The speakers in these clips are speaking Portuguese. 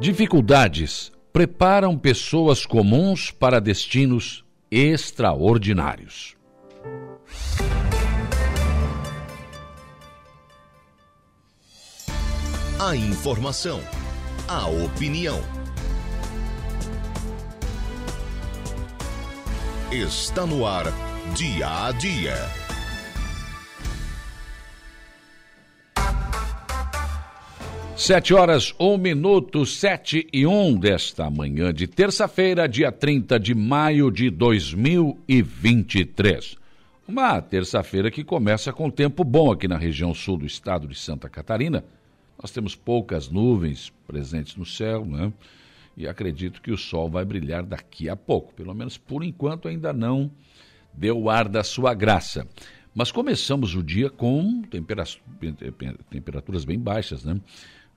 Dificuldades preparam pessoas comuns para destinos extraordinários. A informação, a opinião. Está no ar, dia a dia. Sete horas, um minuto, sete e um desta manhã de terça-feira, dia 30 de maio de 2023. Uma terça-feira que começa com tempo bom aqui na região sul do estado de Santa Catarina. Nós temos poucas nuvens presentes no céu, né? E acredito que o sol vai brilhar daqui a pouco. Pelo menos por enquanto ainda não deu o ar da sua graça. Mas começamos o dia com temperaturas bem baixas, né?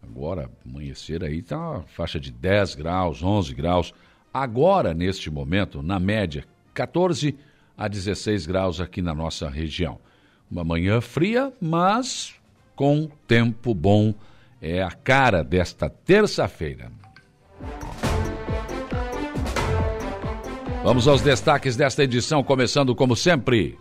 Agora, amanhecer aí está uma faixa de 10 graus, 11 graus. Agora, neste momento, na média, 14 a 16 graus aqui na nossa região. Uma manhã fria, mas com tempo bom. É a cara desta terça-feira. Vamos aos destaques desta edição, começando como sempre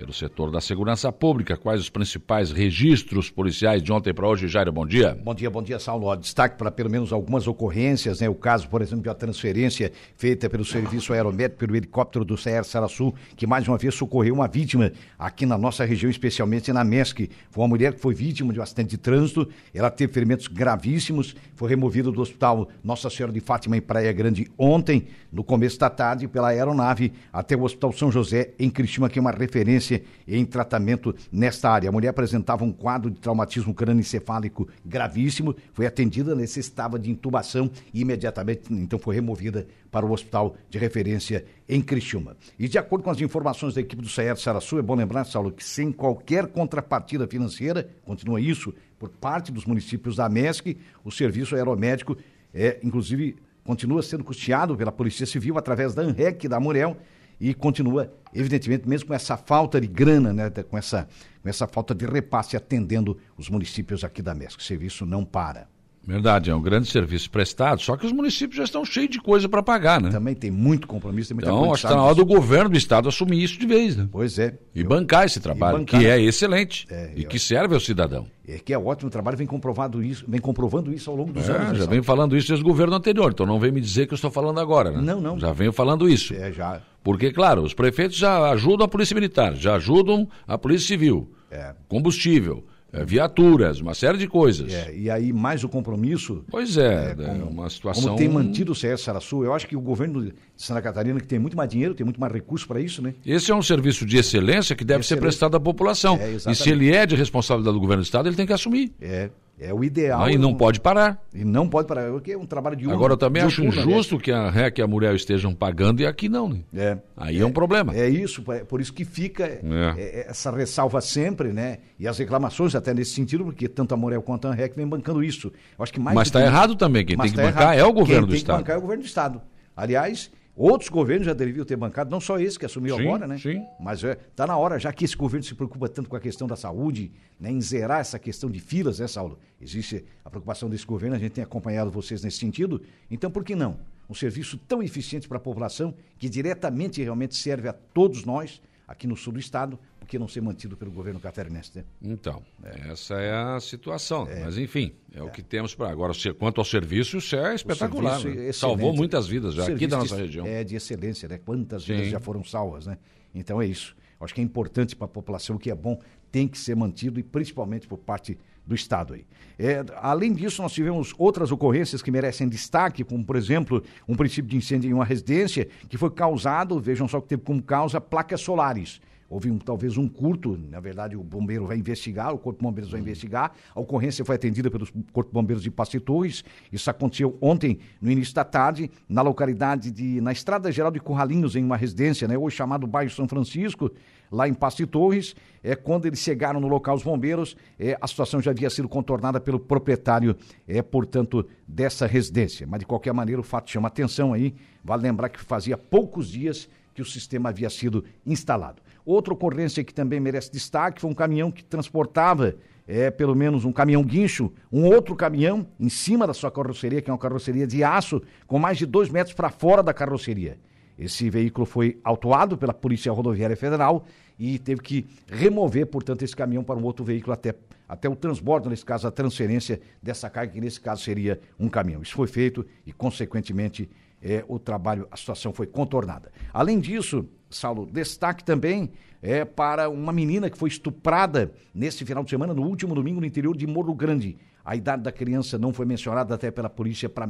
pelo setor da segurança pública. Quais os principais registros policiais de ontem para hoje? Jairo, bom dia. Bom dia, bom dia, Saulo. Destaque para pelo menos algumas ocorrências, né? O caso, por exemplo, de uma transferência feita pelo Serviço Aeromédico pelo helicóptero do CR Saraçu, que mais uma vez socorreu uma vítima aqui na nossa região, especialmente na MESC. Foi uma mulher que foi vítima de um acidente de trânsito, ela teve ferimentos gravíssimos, foi removida do hospital Nossa Senhora de Fátima em Praia Grande ontem, no começo da tarde, pela aeronave até o Hospital São José, em Cristina, que é uma referência em tratamento nesta área. A mulher apresentava um quadro de traumatismo crânioencefálico gravíssimo, foi atendida, necessitava de intubação e imediatamente então foi removida para o hospital de referência em Criciúma. E de acordo com as informações da equipe do CER Saraçu, é bom lembrar, Saulo, que sem qualquer contrapartida financeira, continua isso, por parte dos municípios da MESC, o serviço aeromédico é, inclusive, continua sendo custeado pela Polícia Civil através da ANREC da Murel e continua, evidentemente, mesmo com essa falta de grana, né, com, essa, com essa falta de repasse atendendo os municípios aqui da MESC. O serviço não para. Verdade, é um grande serviço prestado, só que os municípios já estão cheios de coisa para pagar, né? Também tem muito compromisso, tem muita Então, acho que está na hora do governo do estado assumir isso de vez, né? Pois é. E eu... bancar esse trabalho, bancar. que é excelente é, e eu... que serve ao cidadão. É que é ótimo trabalho, vem comprovado isso, vem comprovando isso ao longo dos é, anos. Já venho falando isso desde o governo anterior, então não vem me dizer que eu estou falando agora, né? Não, não. Já venho falando isso. É, já. Porque, claro, os prefeitos já ajudam a Polícia Militar, já ajudam a Polícia Civil. É. Combustível é, viaturas, uma série de coisas. É, e aí mais o compromisso. Pois é, é, é como, uma situação. Como tem mantido o CS Saraçu, eu acho que o governo de Santa Catarina, que tem muito mais dinheiro, tem muito mais recurso para isso, né? Esse é um serviço de excelência que deve ser prestado à população. É, e se ele é de responsabilidade do governo do Estado, ele tem que assumir. É. É o ideal. e não pode parar. E não pode parar, porque é um trabalho de um. Agora, eu também acho injusto né? que a REC e a Muriel estejam pagando e aqui não, né? É. Aí é, é um problema. É isso, é por isso que fica é. é. essa ressalva sempre, né? E as reclamações até nesse sentido, porque tanto a Muriel quanto a REC vem bancando isso. Eu acho que mais Mas está errado também, quem tem que tá bancar errado. é o governo quem do Estado. Quem tem que bancar é o governo do Estado. Aliás, Outros governos já deveriam ter bancado, não só esse que assumiu sim, agora, né? Sim. Mas está é, tá na hora, já que esse governo se preocupa tanto com a questão da saúde, né, em zerar essa questão de filas, né, Saulo? Existe a preocupação desse governo, a gente tem acompanhado vocês nesse sentido. Então, por que não? Um serviço tão eficiente para a população, que diretamente realmente serve a todos nós, aqui no sul do estado, que não ser mantido pelo governo catarinense. Né? Então, é. essa é a situação. É. Mas, enfim, é, o é. que temos para agora. Quanto ao serviço, isso é espetacular. Né? Salvou muitas vidas já aqui da nossa região. É de excelência, né? Quantas Sim. vidas já foram salvas, né? Então é isso. Acho que é importante para a população, o que é bom tem que ser mantido e principalmente por parte do Estado aí. É, além disso, nós tivemos outras ocorrências que merecem destaque, como, por exemplo, um princípio de incêndio em uma residência que foi causado, vejam só que teve como causa placas solares. Houve um, talvez um curto, na verdade o bombeiro vai investigar, o Corpo de Bombeiros vai investigar. A ocorrência foi atendida pelo Corpo de Bombeiros de Passe Torres. Isso aconteceu ontem, no início da tarde, na localidade de. na Estrada Geral de Curralinhos, em uma residência, né? Hoje chamado Bairro São Francisco, lá em Passe Torres. É, quando eles chegaram no local, os bombeiros, é, a situação já havia sido contornada pelo proprietário, é, portanto, dessa residência. Mas de qualquer maneira, o fato chama atenção aí. Vale lembrar que fazia poucos dias que o sistema havia sido instalado. Outra ocorrência que também merece destaque foi um caminhão que transportava é, pelo menos um caminhão guincho, um outro caminhão em cima da sua carroceria, que é uma carroceria de aço, com mais de dois metros para fora da carroceria. Esse veículo foi autuado pela Polícia Rodoviária Federal e teve que remover, portanto, esse caminhão para um outro veículo até, até o transbordo, nesse caso, a transferência dessa carga, que nesse caso seria um caminhão. Isso foi feito e, consequentemente, é, o trabalho, a situação foi contornada. Além disso, Saulo, destaque também é para uma menina que foi estuprada nesse final de semana, no último domingo, no interior de Morro Grande. A idade da criança não foi mencionada até pela polícia para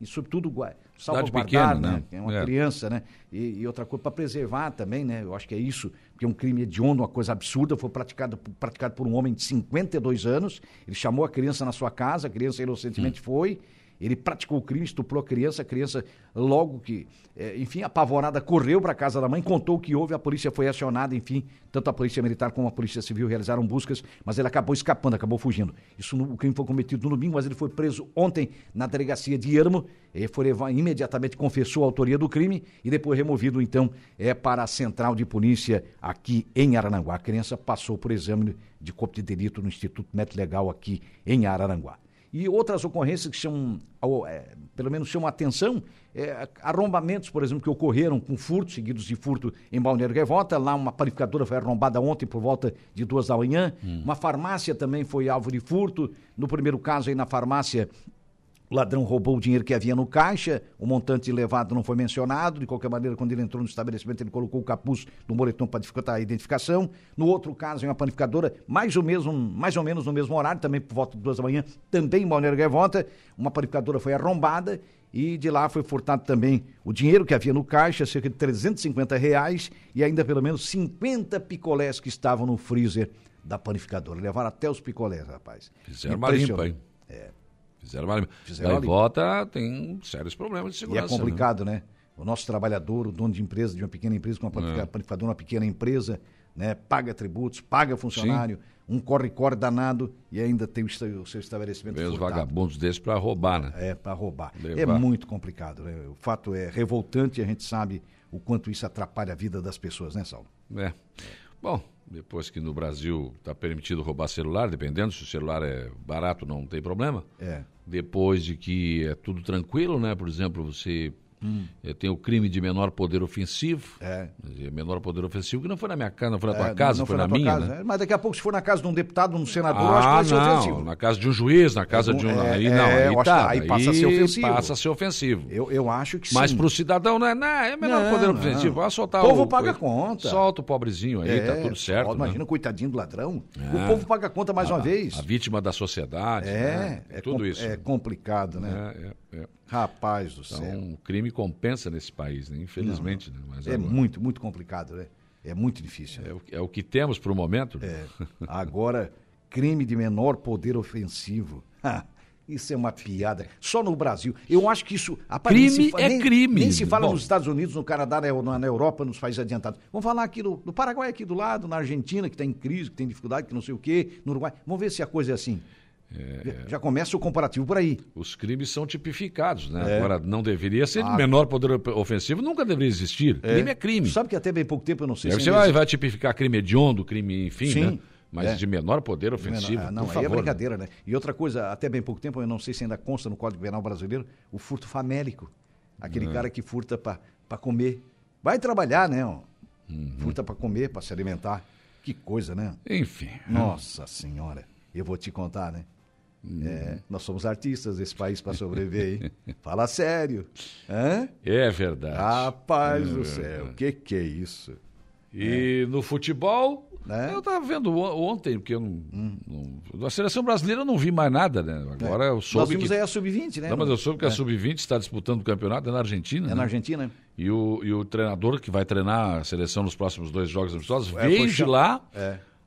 e sobretudo salvaguardar, né? né? É uma é. criança, né? E, e outra coisa para preservar também, né? Eu acho que é isso, porque é um crime hediondo, uma coisa absurda, foi praticado, praticado por um homem de 52 anos. Ele chamou a criança na sua casa, a criança inocentemente hum. foi ele praticou o crime, estuprou a criança, a criança, logo que, é, enfim, apavorada, correu para a casa da mãe, contou o que houve, a polícia foi acionada, enfim, tanto a polícia militar como a polícia civil realizaram buscas, mas ele acabou escapando, acabou fugindo. Isso, o crime foi cometido no domingo, mas ele foi preso ontem na delegacia de Ermo, ele foi imediatamente confessou a autoria do crime e depois removido, então, é para a central de polícia aqui em Araranguá. A criança passou por exame de corpo de delito no Instituto Médico Legal aqui em Araranguá. E outras ocorrências que chamam, é, pelo menos chamam atenção, é, arrombamentos, por exemplo, que ocorreram com furtos, seguidos de furto em Balneário Gaivota. Lá uma panificadora foi arrombada ontem por volta de duas da manhã. Hum. Uma farmácia também foi alvo de furto. No primeiro caso aí na farmácia, o ladrão roubou o dinheiro que havia no caixa, o montante levado não foi mencionado. De qualquer maneira, quando ele entrou no estabelecimento, ele colocou o capuz do moletom para dificultar a identificação. No outro caso, em uma panificadora, mais ou, mesmo, mais ou menos no mesmo horário, também por volta de duas da manhã, também em Balneário Gaivota, uma panificadora foi arrombada e de lá foi furtado também o dinheiro que havia no caixa, cerca de 350 reais, e ainda pelo menos 50 picolés que estavam no freezer da panificadora. Levaram até os picolés, rapaz. Fizeram uma limpa, hein? É. Fizeram uma Fizeram Gaivota tem sérios problemas de segurança. E é complicado, né? né? O nosso trabalhador, o dono de empresa, de uma pequena empresa, com uma é. panificadora, uma pequena empresa, né? paga tributos, paga funcionário, Sim. um corre-corre danado e ainda tem o, o seu estabelecimento Vem os vagabundos desses para roubar, né? É, para roubar. Levar. É muito complicado. Né? O fato é revoltante e a gente sabe o quanto isso atrapalha a vida das pessoas, né, Saulo? É. Bom, depois que no Brasil está permitido roubar celular, dependendo se o celular é barato, não tem problema. É. Depois de que é tudo tranquilo, né? Por exemplo, você Hum. Tem o crime de menor poder ofensivo. É. Menor poder ofensivo, que não foi na minha casa, não foi na tua é, casa, não, não foi, foi na, na minha. Casa, né? Mas daqui a pouco, se for na casa de um deputado, de um senador, ah, eu acho que vai ser não, ofensivo. Na casa de um juiz, na casa é, de um. É, aí não, é, aí, tá, aí passa a ser ofensivo. Passa a ser ofensivo. Eu, eu acho que sim. Mas para o cidadão não é, não, é menor poder ofensivo. Vai soltar o povo paga conta. Solta o pobrezinho aí, tá tudo certo. Né? Imagina o coitadinho do ladrão. O povo paga conta mais uma vez. A vítima da sociedade. É, é tudo isso. É complicado, né? É, é. Rapaz do então, céu. o crime compensa nesse país, né? infelizmente. Não, né? Mas é agora... muito, muito complicado, né? É muito difícil. É, o, é o que temos para o momento. Né? É. Agora, crime de menor poder ofensivo. Isso é uma piada. Só no Brasil. Eu acho que isso. Crime é nem, crime. Nem se fala Bom. nos Estados Unidos, no Canadá, na, na, Europa, nos países adiantados. Vamos falar aqui do, do Paraguai, aqui do lado, na Argentina, que tem crise, que tem dificuldade, que não sei o quê, no Uruguai. Vamos ver se a coisa é assim. É, Já começa o comparativo por aí. Os crimes são tipificados, né? É. Agora, não deveria ser ah. menor poder ofensivo, nunca deveria existir. É. Crime é crime. Sabe que até bem pouco tempo eu não sei se. Você vai, vai, tipificar crime hediondo, crime, enfim, Sim. né? Mas é. de menor poder ofensivo. Menor, ah, não, por aí é brincadeira, né? E outra coisa, até bem pouco tempo, eu não sei se ainda consta no Código Penal brasileiro, o furto famélico. Aquele é. cara que furta para comer. Vai trabalhar, né? Uhum. Furta para comer, para se alimentar. Que coisa, né? Enfim. Nossa Senhora. Eu vou te contar, né? É, nós somos artistas desse país para sobreviver, hein? Fala sério. Hã? É verdade. Rapaz é do céu, o que, que é isso? E é. no futebol, é. eu estava vendo ontem, porque eu não, hum. não, seleção brasileira eu não vi mais nada, né? Agora eu soube. Nós vimos que, aí a Sub-20, né? Não, mas eu soube que a é. Sub-20 está disputando o campeonato é na Argentina. É né? na Argentina. E o, e o treinador que vai treinar a seleção nos próximos dois jogos amistosos é, veio de lá,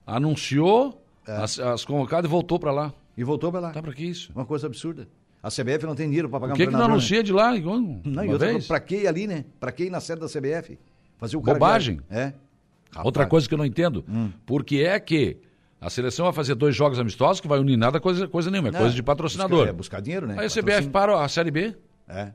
anunciou as, as convocadas e voltou para lá. E voltou para lá. Tá para que isso? Uma coisa absurda. A CBF não tem dinheiro para pagar Por que um que não anuncia de lá? Igual, não, e outra, para que ali, né? Para que ir na sede da CBF? Fazer o cara Bobagem. É. Rapaz. Outra coisa que eu não entendo. Hum. Por que é que a seleção vai fazer dois jogos amistosos que vai unir nada coisa, coisa nenhuma, é não, coisa de patrocinador. Buscar, é buscar dinheiro, né? Aí a CBF para a Série B. É.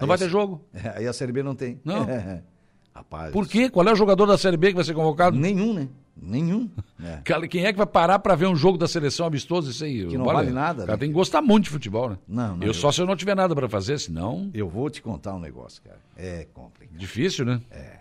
Não vai ter jogo. É, aí a Série B não tem. Não. Rapaz. Por quê? Qual é o jogador da Série B que vai ser convocado? Nenhum, né? Nenhum. É. Quem é que vai parar pra ver um jogo da seleção amistoso? Isso aí. Que não vale nada, O cara né? tem que gostar muito de futebol, né? Não, não, Eu eu- só se eu não tiver nada pra fazer, senão. Eu vou te contar um negócio, cara. É complicado. Difícil, né? É.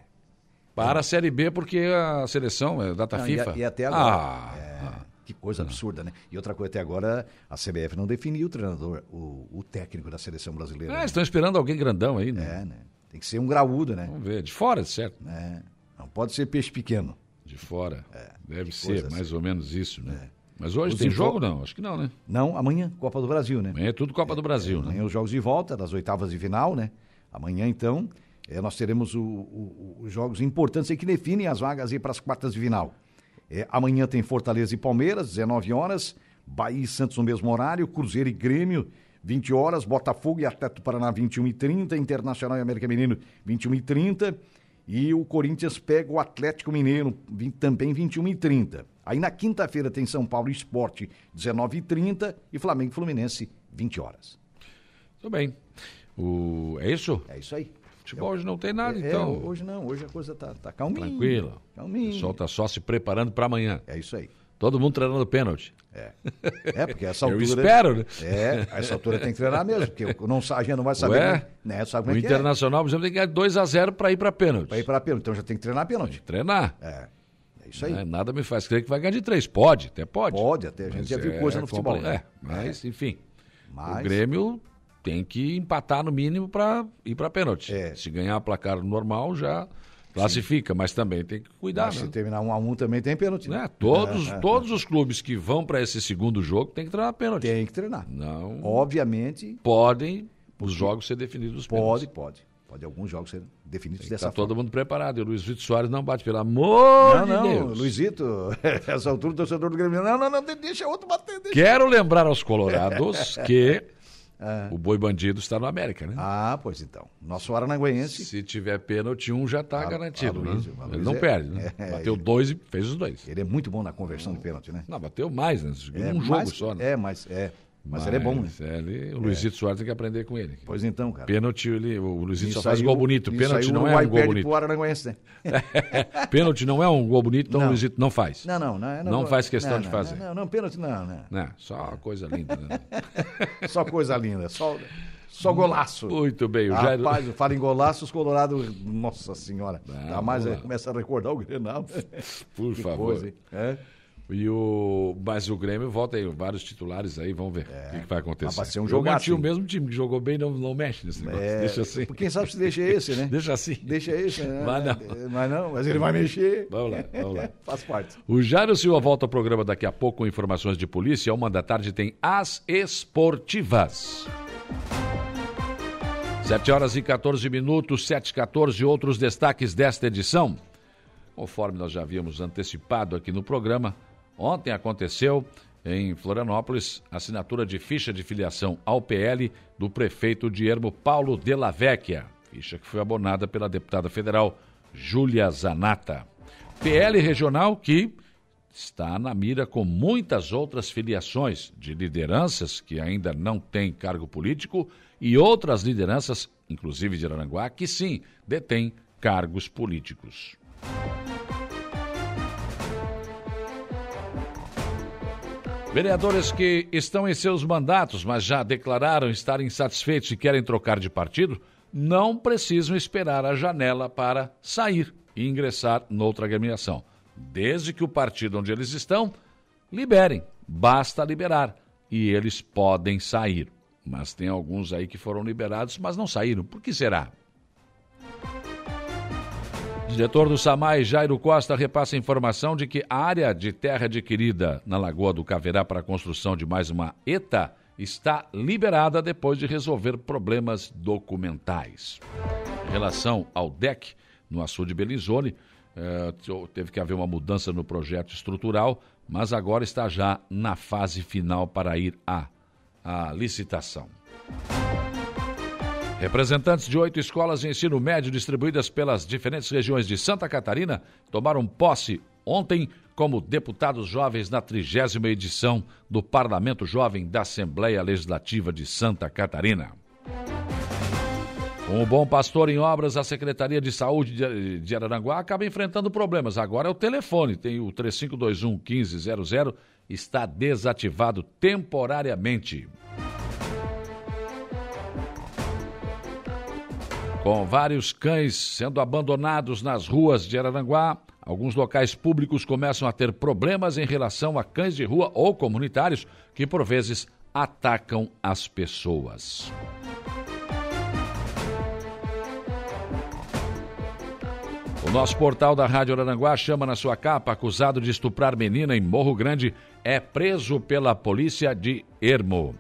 Para a Série B, porque a seleção é data Não, e, FIFA. a- e até agora. Ah, é, Que coisa absurda, né? E outra coisa, até agora a CBF não definiu o treinador, o, o técnico da seleção brasileira. é, né? estão esperando alguém grandão aí, né? É, né? Tem que ser um graúdo, né? Vamos ver. De fora, certo? É. Não pode ser peixe pequeno. De fora. Deve É, que ser coisa mais assim. ou menos isso, né? É. Mas hoje Os tem jogo, não? Acho que não, né? Não, amanhã, Copa do Brasil, né? Amanhã é tudo Copa do Brasil, né? Amanhã os jogos de volta das oitavas de final, né? Amanhã, então, eh, nós teremos o- o- o- os jogos importantes aí que definem as vagas aí para as quartas de final. Amanhã tem Fortaleza e Palmeiras, 19 horas. Bahia e Santos no mesmo horário. Cruzeiro e Grêmio, 20 horas. Botafogo e Atlético do Paraná, 21 e 30. Internacional e América Mineiro, 21 e 30. E o Corinthians pega o Atlético Mineiro, também 21 e 30. Aí na quinta-feira tem São Paulo Esporte, 19 e 30. E Flamengo Fluminense, 20 horas. Tudo bem. O... É isso? É isso aí. Futebol hoje não tem nada, É, então. hoje não, hoje a coisa tá, tá calminha. Tranquilo. O Calminha. pessoal tá só se preparando para amanhã. É isso aí. Todo mundo treinando pênalti. É. É, porque essa Eu altura. espero, né? É, essa altura tem que treinar mesmo, porque não, a gente não vai saber. Ué? Né, né, sabe O como é que é? Internacional, por exemplo, tem que ganhar 2x0 para ir para pênalti. Vai ir para pênalti, então já tem que treinar pênalti. Treinar. É. É isso aí. né? Nada me faz crer que vai ganhar de três. Pode, até pode. Pode, até a gente Mas já viu é coisa no futebol. Né? É, mas, enfim. Mas- O Grêmio tem que empatar no mínimo para ir para pênalti. É. Se ganhar placar normal, já classifica, mas também tem que cuidar, Mas né? se terminar um a um também tem pênalti. Né? Todos, todos os clubes que vão para esse segundo jogo tem que treinar pênalti. Tem que treinar. Não Obviamente, podem os jogos ser definidos pode, pênaltis. pode. Pode alguns jogos ser definidos Está dessa todo forma. mundo preparado. E o Luiz Vitor Soares não bate, pelo amor Não, de não, Deus. Luizito, essa altura o torcedor do Grêmio. Não, não, não, deixa outro bater. Deixa. Quero lembrar aos colorados que o boi bandido está no América, né? Ah, pois então. Nosso Aranaguense. Se tiver pênalti, um já está garantido, Aloysio, né? Aloysio Ele não é- perde, né? é, bateu ele- dois e fez os dois. Ele é muito bom na conversão de pênalti, né? Não, bateu mais, né? É, um jogo mas- só, né? É, mas, é, mas, ele é bom, né? é, ele- o Luizito Soares tem que aprender com ele. Pois então, cara. Pênalti, ele, o Luizito só faz gol bonito. Pênalti não é um gol bonito. pro Aranaguense, né? Pênalti não é um gol bonito, então o Não. Luizito não faz. Não, não, não. Não faz questão não, de não, fazer. Não, não, não, pênalti não, não. Né? Só uma coisa linda, né? Só coisa linda, só, só golaço. Muito bem, o Jairo... Rapaz, fala em golaço, os colorados, nossa senhora. Não, Tá mais, é, começa a recordar o Grenal. Por que favor. coisa, hein? É? E o... Mas o Grêmio volta aí, vários titulares aí, vamos ver o que, que vai acontecer. mas vai ser um jogaço, mantive o mesmo time que jogou bem, não, não mexe nesse negócio. É, Deixa assim. Quem sabe se deixa esse, né? Deixa assim. Deixa esse, né? Mas não. Mas não, mas ele vai mexer. Vamos lá, vamos lá. Faz parte. O Jairo Silva volta ao programa daqui a pouco com informações de polícia. Uma da tarde tem As Esportivas. 7 horas e 14 minutos, 7 e 14, outros destaques desta edição. Conforme nós já havíamos antecipado aqui no programa, ontem aconteceu em Florianópolis a assinatura de ficha de filiação ao PL do prefeito de Ermo Paulo de la Vecchia, ficha que foi abonada pela deputada federal Júlia Zanata. PL regional que está na mira com muitas outras filiações de lideranças que ainda não têm cargo político e outras lideranças, inclusive de Aranguá, que sim detêm cargos políticos. Vereadores que estão em seus mandatos, mas já declararam estar insatisfeitos e querem trocar de partido, não precisam esperar a janela para sair e ingressar noutra agremiação. Desde que o partido onde eles estão liberem, basta liberar e eles podem sair. Mas tem alguns aí que foram liberados, mas não saíram. Por que será? Diretor do SAMAI, Jairo Costa, repassa a informação de que a área de terra adquirida na Lagoa do Caverá para a construção de mais uma ETA está liberada depois de resolver problemas documentais. Em relação ao DEC, no açude Belizone, eh, teve que haver uma mudança no projeto estrutural, mas agora está já na fase final para ir à, à licitação. Representantes de oito escolas de ensino médio distribuídas pelas diferentes regiões de Santa Catarina tomaram posse ontem como deputados jovens na trigésima edição do Parlamento Jovem da Assembleia Legislativa de Santa Catarina. Com o Bom Pastor em obras, a Secretaria de Saúde de Araranguá acaba enfrentando problemas. Agora é o telefone, tem o 3521 1500, está desativado temporariamente. Com vários cães sendo abandonados nas ruas de Araranguá, alguns locais públicos começam a ter problemas em relação a cães de rua ou comunitários que, por vezes, atacam as pessoas. O nosso portal da Rádio Araranguá chama na sua capa acusado de estuprar menina em Morro Grande é preso pela polícia de Ermo.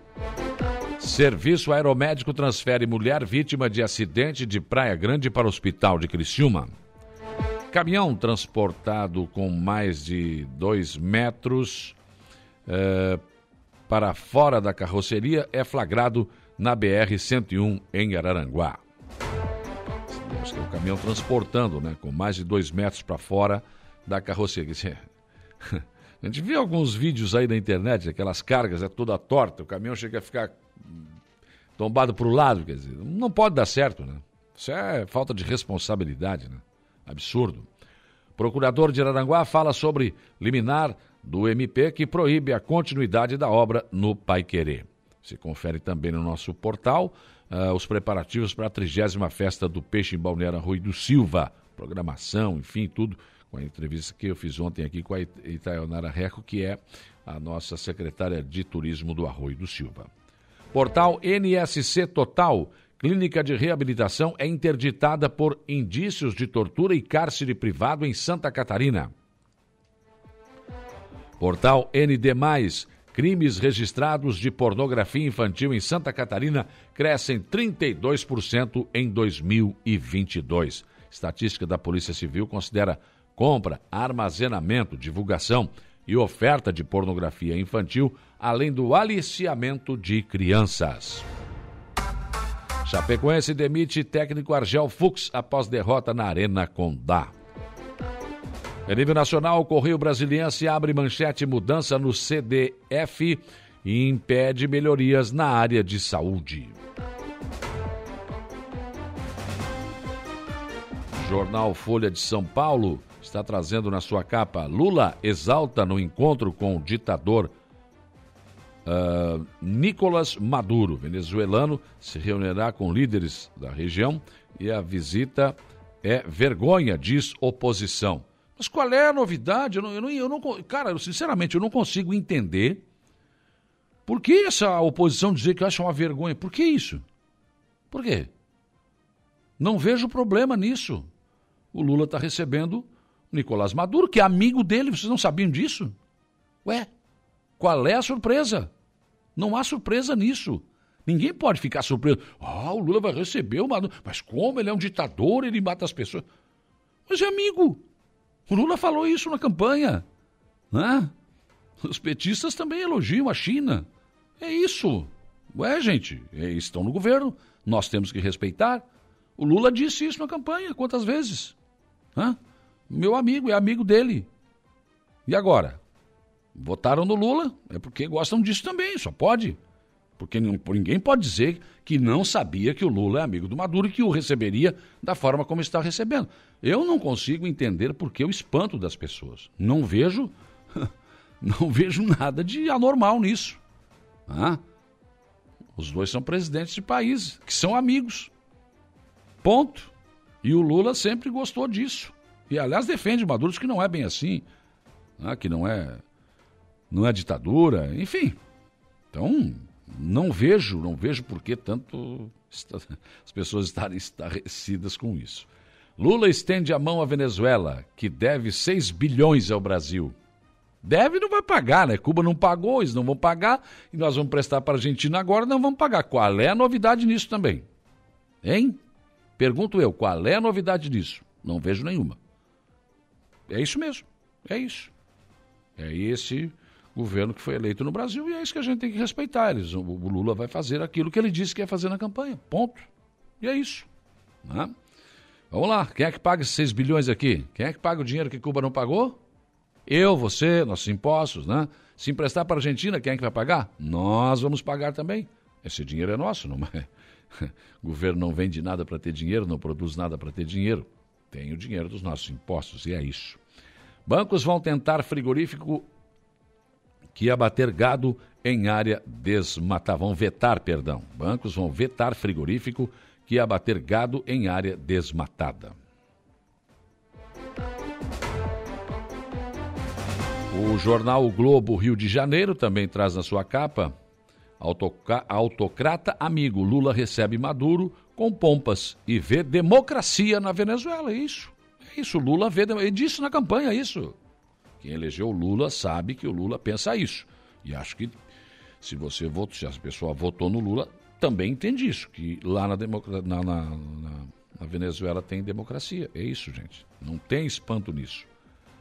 Serviço aeromédico transfere mulher vítima de acidente de Praia Grande para o hospital de Criciúma. Caminhão transportado com mais de dois metros eh, para fora da carroceria é flagrado na BR-101 em Araranguá. É um caminhão transportando, né? Com mais de dois metros para fora da carroceria. A gente vê alguns vídeos aí na internet, aquelas cargas, é toda torta, o caminhão chega a ficar tombado para o lado, quer dizer, não pode dar certo, né? Isso é falta de responsabilidade, né? Absurdo. Procurador de Araranguá fala sobre liminar do MP que proíbe a continuidade da obra no Pai Querer. Se confere também no nosso portal uh, os preparativos para a trigésima festa do peixe em Balneário Rui do Silva. Programação, enfim, tudo. Com a entrevista que eu fiz ontem aqui com a Itaionara Reco, que é a nossa secretária de turismo do Arroio do Silva. Portal NSC Total. Clínica de reabilitação é interditada por indícios de tortura e cárcere privado em Santa Catarina. Portal ND crimes registrados de pornografia infantil em Santa Catarina crescem 32% em 2022. Estatística da Polícia Civil considera compra, armazenamento, divulgação e oferta de pornografia infantil, além do aliciamento de crianças. Chapecoense demite técnico Argel Fux após derrota na Arena Condá. Em nível nacional, o Correio Brasiliense abre manchete mudança no CDF e impede melhorias na área de saúde. Jornal Folha de São Paulo está trazendo na sua capa: Lula exalta no encontro com o ditador uh, Nicolás Maduro, venezuelano, se reunirá com líderes da região e a visita é vergonha, diz oposição. Mas qual é a novidade? Eu não, eu não, eu não, cara, eu, sinceramente, eu não consigo entender por que essa oposição dizer que acha uma vergonha. Por que isso? Por quê? Não vejo problema nisso. O Lula está recebendo Nicolás Maduro, que é amigo dele, vocês não sabiam disso? Ué, qual é a surpresa? Não há surpresa nisso. Ninguém pode ficar surpreso. Ah, o Lula vai receber o Maduro. Mas como? Ele é um ditador, ele mata as pessoas. Mas é amigo. O Lula falou isso na campanha. Né? Os petistas também elogiam a China. É isso. Ué, gente, estão no governo. Nós temos que respeitar. O Lula disse isso na campanha, quantas vezes? Hã? Meu amigo, é amigo dele. E agora? Votaram no Lula, é porque gostam disso também, só pode. Porque ninguém pode dizer que não sabia que o Lula é amigo do Maduro e que o receberia da forma como está recebendo. Eu não consigo entender por que o espanto das pessoas. Não vejo, não vejo nada de anormal nisso. Ah, os dois são presidentes de países que são amigos. Ponto. E o Lula sempre gostou disso. E aliás defende Maduro que não é bem assim, né? que não é não é ditadura, enfim. Então, não vejo, não vejo por que tanto as pessoas estarem estarrecidas com isso. Lula estende a mão à Venezuela, que deve 6 bilhões ao Brasil. Deve não vai pagar, né? Cuba não pagou, eles não vão pagar, e nós vamos prestar para a Argentina agora, não vamos pagar. Qual é a novidade nisso também? Hein? Pergunto eu, qual é a novidade nisso? Não vejo nenhuma. É isso mesmo, é isso. É esse governo que foi eleito no Brasil e é isso que a gente tem que respeitar. Eles, o, o Lula vai fazer aquilo que ele disse que ia fazer na campanha. Ponto. E é isso. Né? Vamos lá, quem é que paga esses 6 bilhões aqui? Quem é que paga o dinheiro que Cuba não pagou? Eu, você, nossos impostos, né? Se emprestar para a Argentina, quem é que vai pagar? Nós vamos pagar também. Esse dinheiro é nosso, não é? o governo não vende nada para ter dinheiro, não produz nada para ter dinheiro. Tem o dinheiro dos nossos impostos e é isso. Bancos vão tentar frigorífico que abater gado em área desmatada. Vão vetar, perdão. Bancos vão vetar frigorífico que abater gado em área desmatada. O jornal o Globo Rio de Janeiro também traz na sua capa autocrata amigo Lula recebe Maduro com pompas e vê democracia na Venezuela. É isso. É isso. Lula vê. Ele disse na campanha isso. Quem elegeu Lula sabe que o Lula pensa isso. E acho que se você votou, se a pessoa votou no Lula, também entende isso, que lá na, na, na, na Venezuela tem democracia. É isso, gente. Não tem espanto nisso.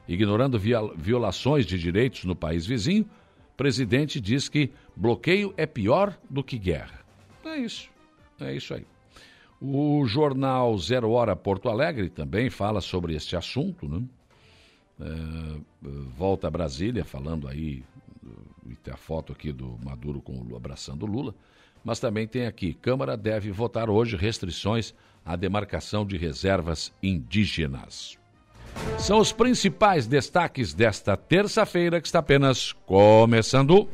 Ignorando violações de direitos no país vizinho, o presidente diz que bloqueio é pior do que guerra. É isso. É isso aí. O jornal Zero Hora Porto Alegre também fala sobre este assunto, né? É, volta a Brasília falando aí e tem a foto aqui do Maduro com o abraçando o Lula, mas também tem aqui, Câmara deve votar hoje restrições à demarcação de reservas indígenas. São os principais destaques desta terça-feira que está apenas começando.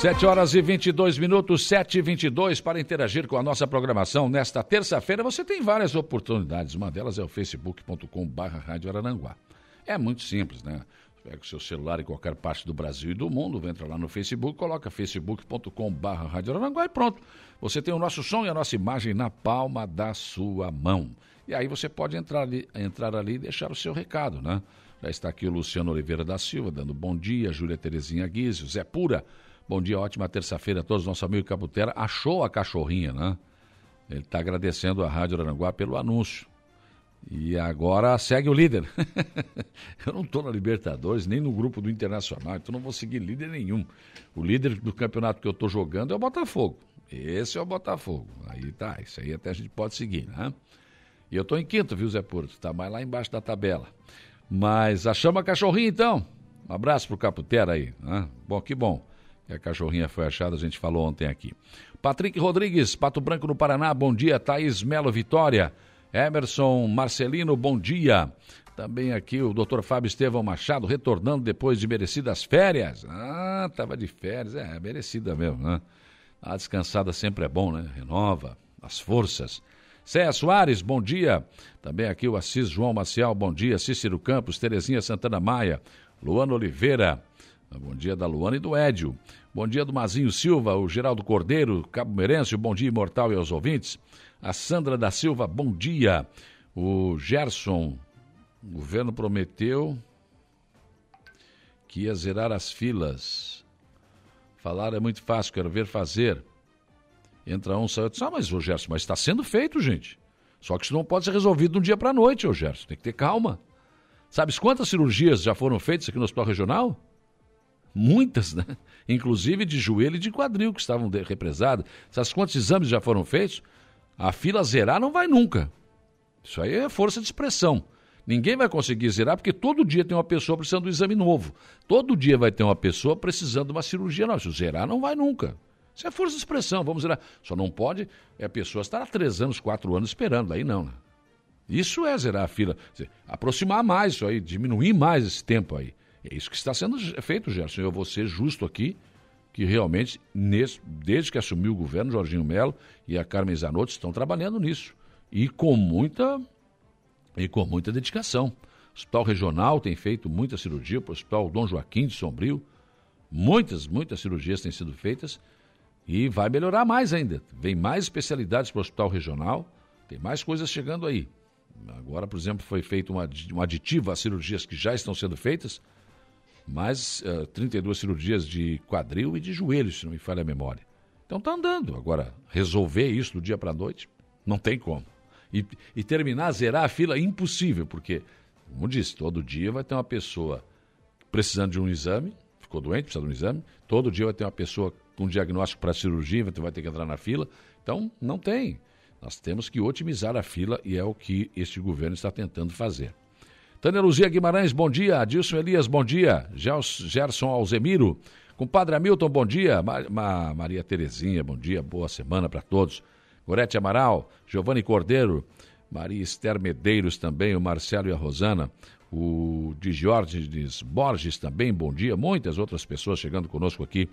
Sete horas e 22 minutos, sete e vinte e dois, para interagir com a nossa programação nesta terça-feira. Você tem várias oportunidades. Uma delas é o facebook.com barra Rádio Arananguá. É muito simples, né? Pega o seu celular em qualquer parte do Brasil e do mundo, entra lá no Facebook, coloca facebook.com barra Rádio Arananguá e pronto. Você tem o nosso som e a nossa imagem na palma da sua mão. E aí você pode entrar ali, entrar ali e deixar o seu recado, né? Já está aqui o Luciano Oliveira da Silva, dando bom dia, Júlia Terezinha Guizio, Zé Pura, Bom dia, ótima terça-feira a todos. Nosso amigo Caputera achou a cachorrinha, né? Ele está agradecendo a Rádio Aranguá pelo anúncio. E agora segue o líder. eu não estou na Libertadores, nem no grupo do Internacional, então não vou seguir líder nenhum. O líder do campeonato que eu estou jogando é o Botafogo. Esse é o Botafogo. Aí tá, isso aí até a gente pode seguir, né? E eu estou em quinto, viu, Zé Porto? Está mais lá embaixo da tabela. Mas achamos a cachorrinha então. Um abraço pro Caputera aí. Né? Bom, que bom. E a cachorrinha foi achada, a gente falou ontem aqui. Patrick Rodrigues, Pato Branco no Paraná, bom dia. Thaís Melo Vitória. Emerson Marcelino, bom dia. Também aqui o doutor Fábio Estevão Machado, retornando depois de merecidas férias. Ah, tava de férias, é, merecida mesmo, né? A descansada sempre é bom, né? Renova as forças. Céia Soares, bom dia. Também aqui o Assis João Maciel, bom dia. Cícero Campos, Terezinha Santana Maia, Luana Oliveira, Bom dia da Luana e do Édio. Bom dia do Mazinho Silva, o Geraldo Cordeiro, Cabo Merencio, bom dia imortal e aos ouvintes. A Sandra da Silva, bom dia. O Gerson, o governo prometeu que ia zerar as filas. Falar é muito fácil, quero ver fazer. Entra um, sai outro. Ah, mas, ô Gerson, mas está sendo feito, gente. Só que isso não pode ser resolvido de um dia para a noite, ô Gerson. Tem que ter calma. Sabes quantas cirurgias já foram feitas aqui no Hospital Regional? Muitas, né? inclusive de joelho e de quadril que estavam represadas. Essas quantos exames já foram feitos? A fila zerar não vai nunca. Isso aí é força de expressão. Ninguém vai conseguir zerar porque todo dia tem uma pessoa precisando de um exame novo. Todo dia vai ter uma pessoa precisando de uma cirurgia nova. Se zerar, não vai nunca. Isso é força de expressão, vamos zerar. Só não pode é a pessoa estar há três anos, quatro anos esperando. Aí não, né? Isso é zerar a fila. Aproximar mais isso aí, diminuir mais esse tempo aí. É isso que está sendo feito, Gerson. Eu vou ser justo aqui, que realmente, nesse, desde que assumiu o governo, Jorginho Melo e a Carmen Zanotto estão trabalhando nisso. E com muita, e com muita dedicação. O Hospital Regional tem feito muita cirurgia, o Hospital Dom Joaquim de Sombrio. Muitas, muitas cirurgias têm sido feitas e vai melhorar mais ainda. Vem mais especialidades para o Hospital Regional, tem mais coisas chegando aí. Agora, por exemplo, foi feito uma, um aditivo às cirurgias que já estão sendo feitas mais uh, 32 cirurgias de quadril e de joelho, se não me falha a memória. Então está andando. Agora, resolver isso do dia para a noite, não tem como. E, e, terminar, zerar a fila, impossível, porque, como disse, todo dia vai ter uma pessoa precisando de um exame, ficou doente, precisa de um exame, todo dia vai ter uma pessoa com diagnóstico para cirurgia, vai ter que entrar na fila. Então, não tem. Nós temos que otimizar a fila e é o que este governo está tentando fazer. Tânia Luzia Guimarães, bom dia. Adilson Elias, bom dia. Gerson Alzemiro. Compadre Hamilton, bom dia. Ma Maria Terezinha, bom dia. Boa semana para todos. Gorete Amaral, Giovanni Cordeiro, Maria Esther Medeiros também, o Marcelo e a Rosana, o Digiorges Borges também, bom dia. Muitas outras pessoas chegando conosco aqui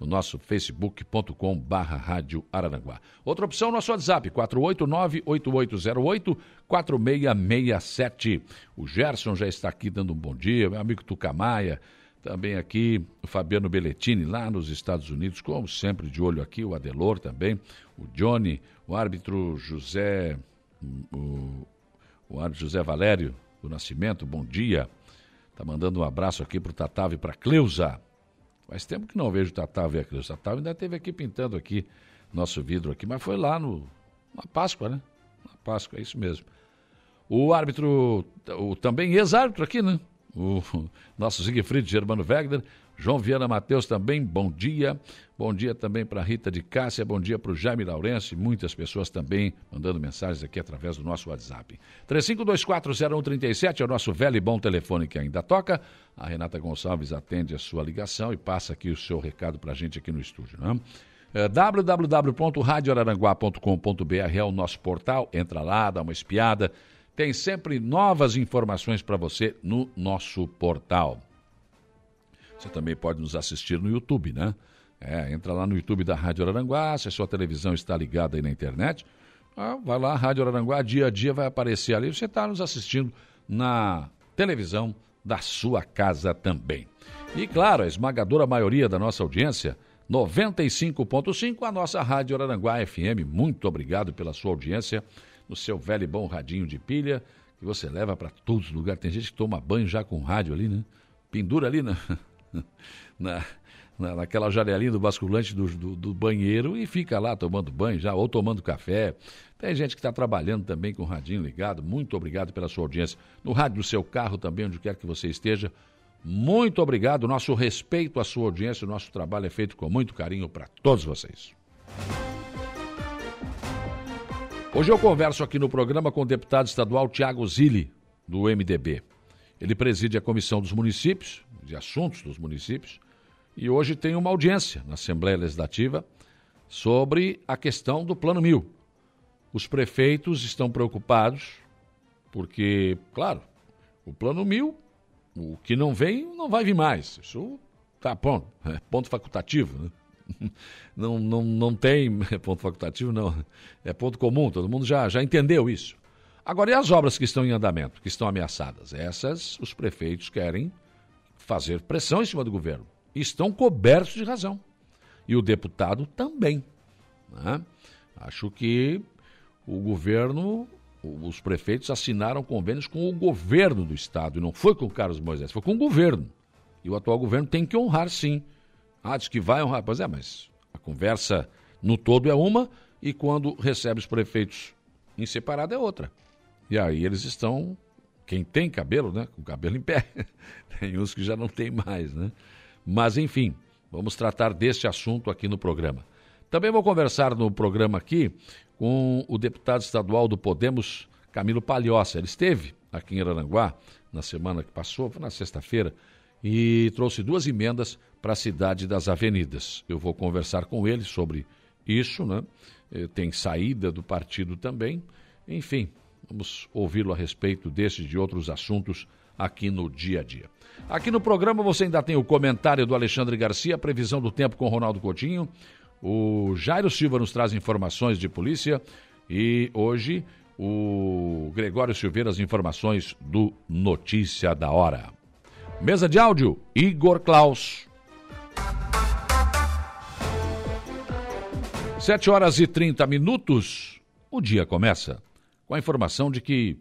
no nosso facebook.com barra Rádio Araranguá. Outra opção, nosso WhatsApp, 489-8808-4667. O Gerson já está aqui dando um bom dia, meu amigo Tucamaia, também aqui o Fabiano Belletini, lá nos Estados Unidos, como sempre, de olho aqui, o Adelor também, o Johnny, o árbitro José, o, o árbitro José Valério do Nascimento, bom dia. Tá mandando um abraço aqui para o Tatávio e para Cleusa. Faz tempo que não vejo o Tatávio e a Cris. O ainda esteve aqui pintando aqui nosso vidro aqui, mas foi lá no, na Páscoa, né? Na Páscoa, é isso mesmo. O árbitro, o também ex-árbitro aqui, né? O nosso Siegfried Germano Wegner, João Viana Matheus também, bom dia. Bom dia também para Rita de Cássia, bom dia para o Jaime Lourenço e muitas pessoas também mandando mensagens aqui através do nosso WhatsApp. 35240137 é o nosso velho e bom telefone que ainda toca. A Renata Gonçalves atende a sua ligação e passa aqui o seu recado para a gente aqui no estúdio. Né? É, www.radioararanguá.com.br é o nosso portal, entra lá, dá uma espiada. Tem sempre novas informações para você no nosso portal. Você também pode nos assistir no YouTube, né? É, entra lá no YouTube da Rádio Araranguá, se a sua televisão está ligada aí na internet, vai lá, Rádio Araranguá, dia a dia vai aparecer ali, você está nos assistindo na televisão da sua casa também. E claro, a esmagadora maioria da nossa audiência, 95.5, a nossa Rádio Araranguá FM. Muito obrigado pela sua audiência no seu velho e bom radinho de pilha, que você leva para todos os lugares. Tem gente que toma banho já com rádio ali, né? Pendura ali na, na, na, naquela janelinha do basculante do, do, do, banheiro e fica lá tomando banho já, ou tomando café. Tem gente que está trabalhando também com o radinho ligado. Muito obrigado pela sua audiência. No rádio do seu carro também, onde quer que você esteja. Muito obrigado. Nosso respeito à sua audiência, o nosso trabalho é feito com muito carinho para todos vocês. Hoje eu converso aqui no programa com o deputado estadual Tiago Zilli, do MDB. Ele preside a Comissão dos Municípios, de Assuntos dos Municípios, e hoje tem uma audiência na Assembleia Legislativa sobre a questão do Plano Mil. Os prefeitos estão preocupados porque, claro, o Plano Mil, o que não vem, não vai vir mais. Isso tá pronto, é ponto facultativo, né? Não, não, não tem ponto facultativo, não. É ponto comum, todo mundo já, já entendeu isso. Agora, e as obras que estão em andamento, que estão ameaçadas? Essas os prefeitos querem fazer pressão em cima do governo. Estão cobertos de razão. E o deputado também. Né? Acho que o governo, os prefeitos assinaram convênios com o governo do Estado, e não foi com o Carlos Moisés, foi com o governo. E o atual governo tem que honrar, sim. Ah, diz que vai honrar. Pois é, mas a conversa no todo é uma, e quando recebe os prefeitos em separado é outra. E aí eles estão, quem tem cabelo, né, com cabelo em pé. tem uns que já não tem mais, né? Mas enfim, vamos tratar deste assunto aqui no programa. Também vou conversar no programa aqui com o deputado estadual do Podemos, Camilo Palhoça. Ele esteve aqui em Araranguá na semana que passou, foi na sexta-feira, e trouxe duas emendas para a cidade das avenidas. Eu vou conversar com ele sobre isso, né? Eh, tem saída do partido também. Enfim, vamos ouvi-lo a respeito desses e de outros assuntos aqui no dia a dia. Aqui no programa você ainda tem o comentário do Alexandre Garcia, a previsão do tempo com Ronaldo Coutinho. O Jairo Silva nos traz informações de polícia e hoje o Gregório Silveira as informações do Notícia da Hora. Mesa de áudio, Igor Klaus. Sete horas e trinta minutos, o dia começa com a informação de que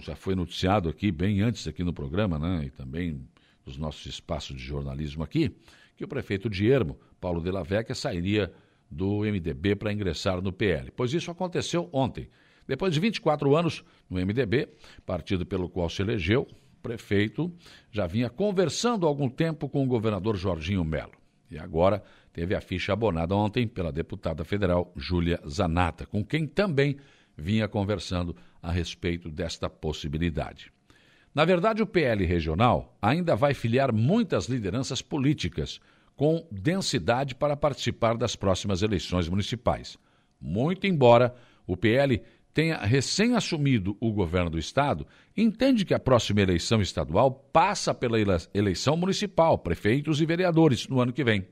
já foi noticiado aqui bem antes aqui no programa, né, e também nos nossos espaços de jornalismo aqui, que o prefeito de Ermo, Paulo de la Vecchia, sairia do MDB para ingressar no PL. Pois isso aconteceu ontem. Depois de 24 anos no MDB, partido pelo qual se elegeu, prefeito já vinha conversando há algum tempo com o governador Jorginho Melo. E agora teve a ficha abonada ontem pela deputada federal Júlia Zanata, com quem também vinha conversando a respeito desta possibilidade. Na verdade, o PL regional ainda vai filiar muitas lideranças políticas com densidade para participar das próximas eleições municipais. Muito embora o PL tenha recém assumido o governo do estado, entende que a próxima eleição estadual passa pela eleição municipal, prefeitos e vereadores no ano que vem.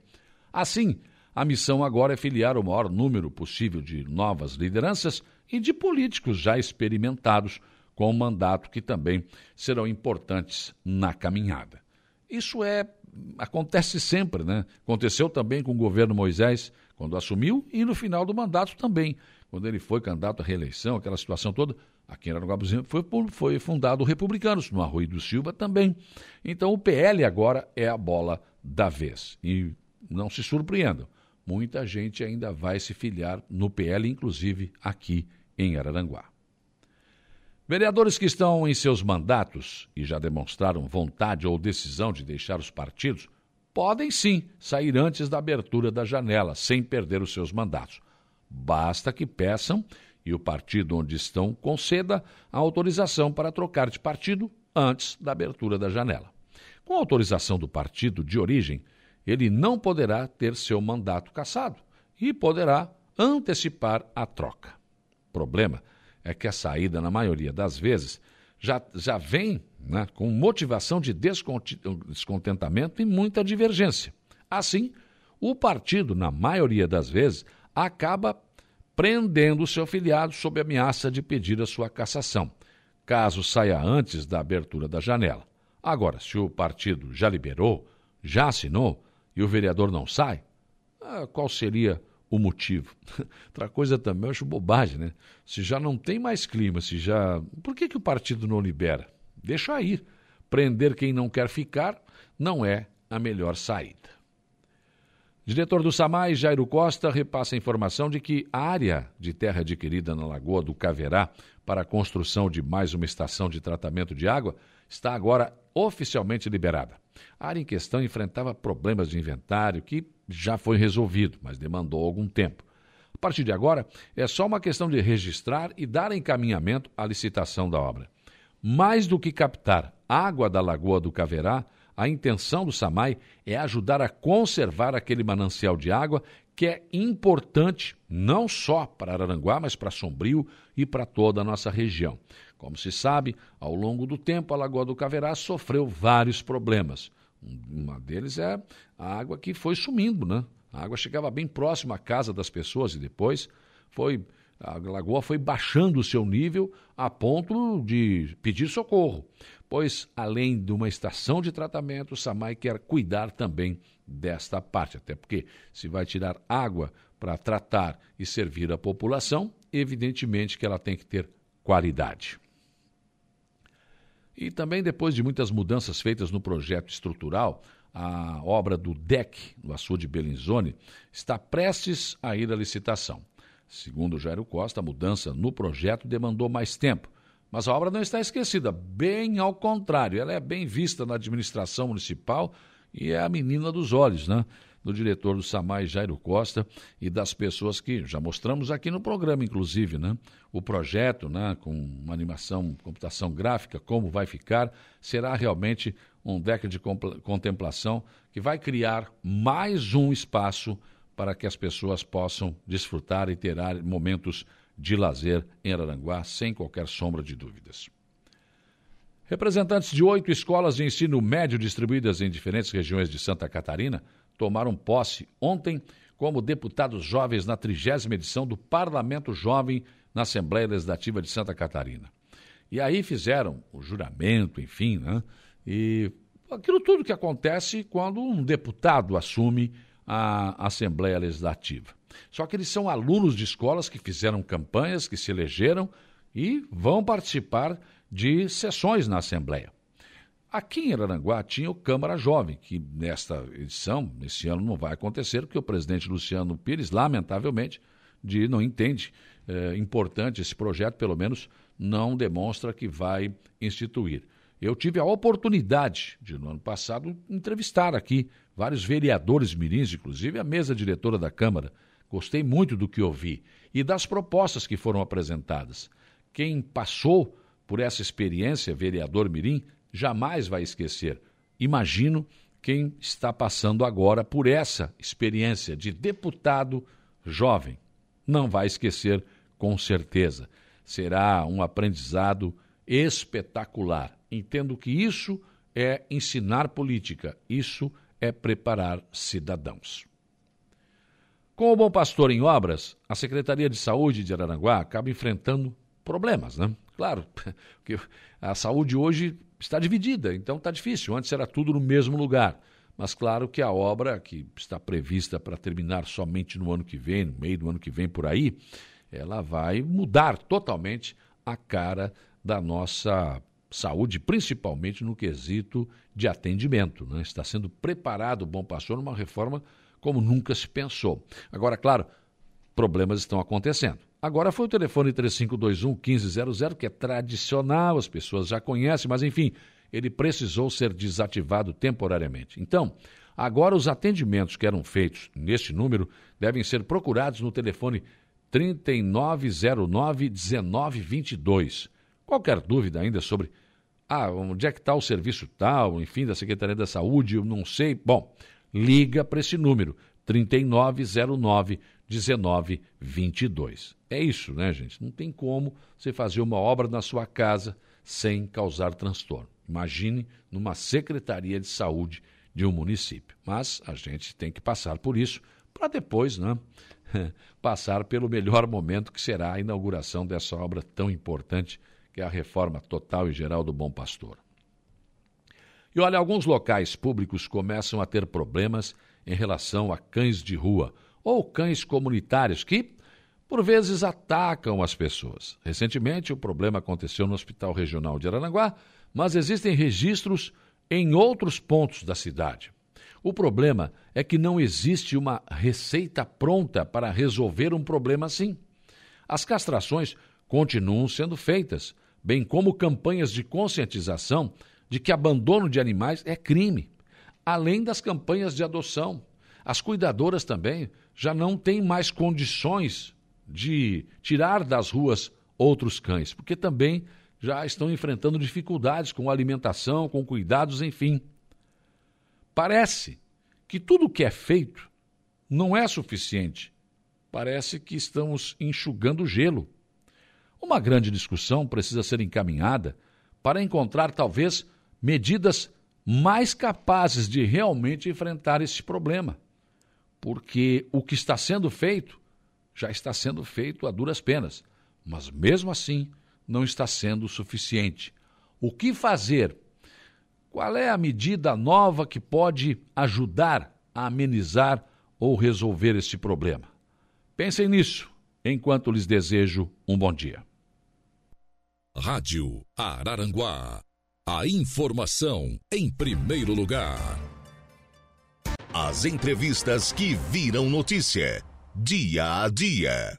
Assim, a missão agora é filiar o maior número possível de novas lideranças e de políticos já experimentados com um mandato que também serão importantes na caminhada. Isso é acontece sempre, né? Aconteceu também com o governo Moisés quando assumiu e no final do mandato também, quando ele foi candidato à reeleição, aquela situação toda. Aqui em Aranaguá, foi, foi fundado o Republicanos, no Arroio do Silva também. Então o PL agora é a bola da vez. E não se surpreendam, muita gente ainda vai se filiar no PL, inclusive aqui em Araranguá. Vereadores que estão em seus mandatos e já demonstraram vontade ou decisão de deixar os partidos podem sim sair antes da abertura da janela, sem perder os seus mandatos. Basta que peçam e o partido onde estão conceda a autorização para trocar de partido antes da abertura da janela. Com autorização do partido de origem, ele não poderá ter seu mandato cassado e poderá antecipar a troca. Problema é que a saída, na maioria das vezes, já, já vem né, com motivação de descontentamento e muita divergência. Assim, o partido, na maioria das vezes, acaba prendendo seu filiado sob ameaça de pedir a sua cassação, caso saia antes da abertura da janela. Agora, se o partido já liberou, já assinou e o vereador não sai, ah, qual seria o motivo. Outra coisa também, eu acho bobagem, né? Se já não tem mais clima, se já. Por que, que o partido não libera? Deixa ir. Prender quem não quer ficar não é a melhor saída. Diretor do SAMAI, Jairo Costa, repassa a informação de que a área de terra adquirida na Lagoa do Caverá para a construção de mais uma estação de tratamento de água está agora oficialmente liberada. A área em questão enfrentava problemas de inventário que já foi resolvido, mas demandou algum tempo. A partir de agora, é só uma questão de registrar e dar encaminhamento à licitação da obra. Mais do que captar água da Lagoa do Caverá, a intenção do SAMAI é ajudar a conservar aquele manancial de água que é importante não só para Araranguá, mas para Sombrio e para toda a nossa região. Como se sabe, ao longo do tempo, a Lagoa do Caverá sofreu vários problemas. Uma deles é a água que foi sumindo, né? A água chegava bem próxima à casa das pessoas e depois foi a lagoa foi baixando o seu nível a ponto de pedir socorro, pois além de uma estação de tratamento, o SAMAI quer cuidar também desta parte, até porque se vai tirar água para tratar e servir a população, evidentemente que ela tem que ter qualidade. E também depois de muitas mudanças feitas no projeto estrutural, a obra do DEC, no açude Belinzone, está prestes a ir à licitação. Segundo Jairo Costa, a mudança no projeto demandou mais tempo. Mas a obra não está esquecida, bem ao contrário, ela é bem vista na administração municipal e é a menina dos olhos, né? do diretor do SAMAI, Jairo Costa, e das pessoas que já mostramos aqui no programa, inclusive, né? O projeto, né, com uma animação, computação gráfica, como vai ficar, será realmente um década de contemplação que vai criar mais um espaço para que as pessoas possam desfrutar e ter momentos de lazer em Araranguá, sem qualquer sombra de dúvidas. Representantes de oito escolas de ensino médio distribuídas em diferentes regiões de Santa Catarina tomaram posse ontem como deputados jovens na trigésima edição do Parlamento Jovem na Assembleia Legislativa de Santa Catarina. E aí fizeram o juramento, enfim, né? E aquilo tudo que acontece quando um deputado assume a Assembleia Legislativa. Só que eles são alunos de escolas que fizeram campanhas, que se elegeram e vão participar de sessões na Assembleia. Aqui em Araranguá tinha o Câmara Jovem, que nesta edição, nesse ano, não vai acontecer, porque o presidente Luciano Pires, lamentavelmente, de, não entende é, importante esse projeto, pelo menos não demonstra que vai instituir. Eu tive a oportunidade de, no ano passado, entrevistar aqui vários vereadores mirins, inclusive a mesa diretora da Câmara. Gostei muito do que ouvi e das propostas que foram apresentadas. Quem passou por essa experiência, vereador Mirim, jamais vai esquecer. Imagino quem está passando agora por essa experiência de deputado jovem. Não vai esquecer, com certeza. Será um aprendizado espetacular. Entendo que isso é ensinar política, isso é preparar cidadãos. Com o Bom Pastor em obras, a Secretaria de Saúde de Araranguá acaba enfrentando problemas, né? Claro, porque a saúde hoje está dividida, então está difícil. Antes era tudo no mesmo lugar. Mas claro que a obra, que está prevista para terminar somente no ano que vem, no meio do ano que vem por aí, ela vai mudar totalmente a cara da nossa saúde, principalmente no quesito de atendimento. Né? Está sendo preparado o Bom Pastor numa reforma como nunca se pensou. Agora, claro, problemas estão acontecendo. Agora foi o telefone 3521 1500, que é tradicional, as pessoas já conhecem, mas enfim, ele precisou ser desativado temporariamente. Então, agora os atendimentos que eram feitos neste número devem ser procurados no telefone 3909 1922. Qualquer dúvida ainda sobre ah, onde é que está o serviço tal, enfim, da Secretaria da Saúde, eu não sei. Bom, liga para esse número, 3909 1922. É isso, né, gente? Não tem como você fazer uma obra na sua casa sem causar transtorno. Imagine numa Secretaria de Saúde de um município. Mas a gente tem que passar por isso para depois, né? passar pelo melhor momento que será a inauguração dessa obra tão importante que é a reforma total e geral do Bom Pastor. E olha, alguns locais públicos começam a ter problemas em relação a cães de rua ou cães comunitários que, por vezes, atacam as pessoas. Recentemente, o problema aconteceu no Hospital Regional de Aranaguá, mas existem registros em outros pontos da cidade. O problema é que não existe uma receita pronta para resolver um problema assim. As castrações continuam sendo feitas, bem como campanhas de conscientização de que abandono de animais é crime, além das campanhas de adoção. As cuidadoras também já não têm mais condições de tirar das ruas outros cães, porque também já estão enfrentando dificuldades com alimentação, com cuidados, enfim. Parece que tudo o que é feito não é suficiente. Parece que estamos enxugando gelo. Uma grande discussão precisa ser encaminhada para encontrar, talvez, medidas mais capazes de realmente enfrentar esse problema. Porque o que está sendo feito já está sendo feito a duras penas, mas mesmo assim não está sendo suficiente. O que fazer? Qual é a medida nova que pode ajudar a amenizar ou resolver esse problema? Pensem nisso enquanto lhes desejo um bom dia. Rádio Araranguá. A informação em primeiro lugar. As entrevistas que viram notícia. Dia a dia.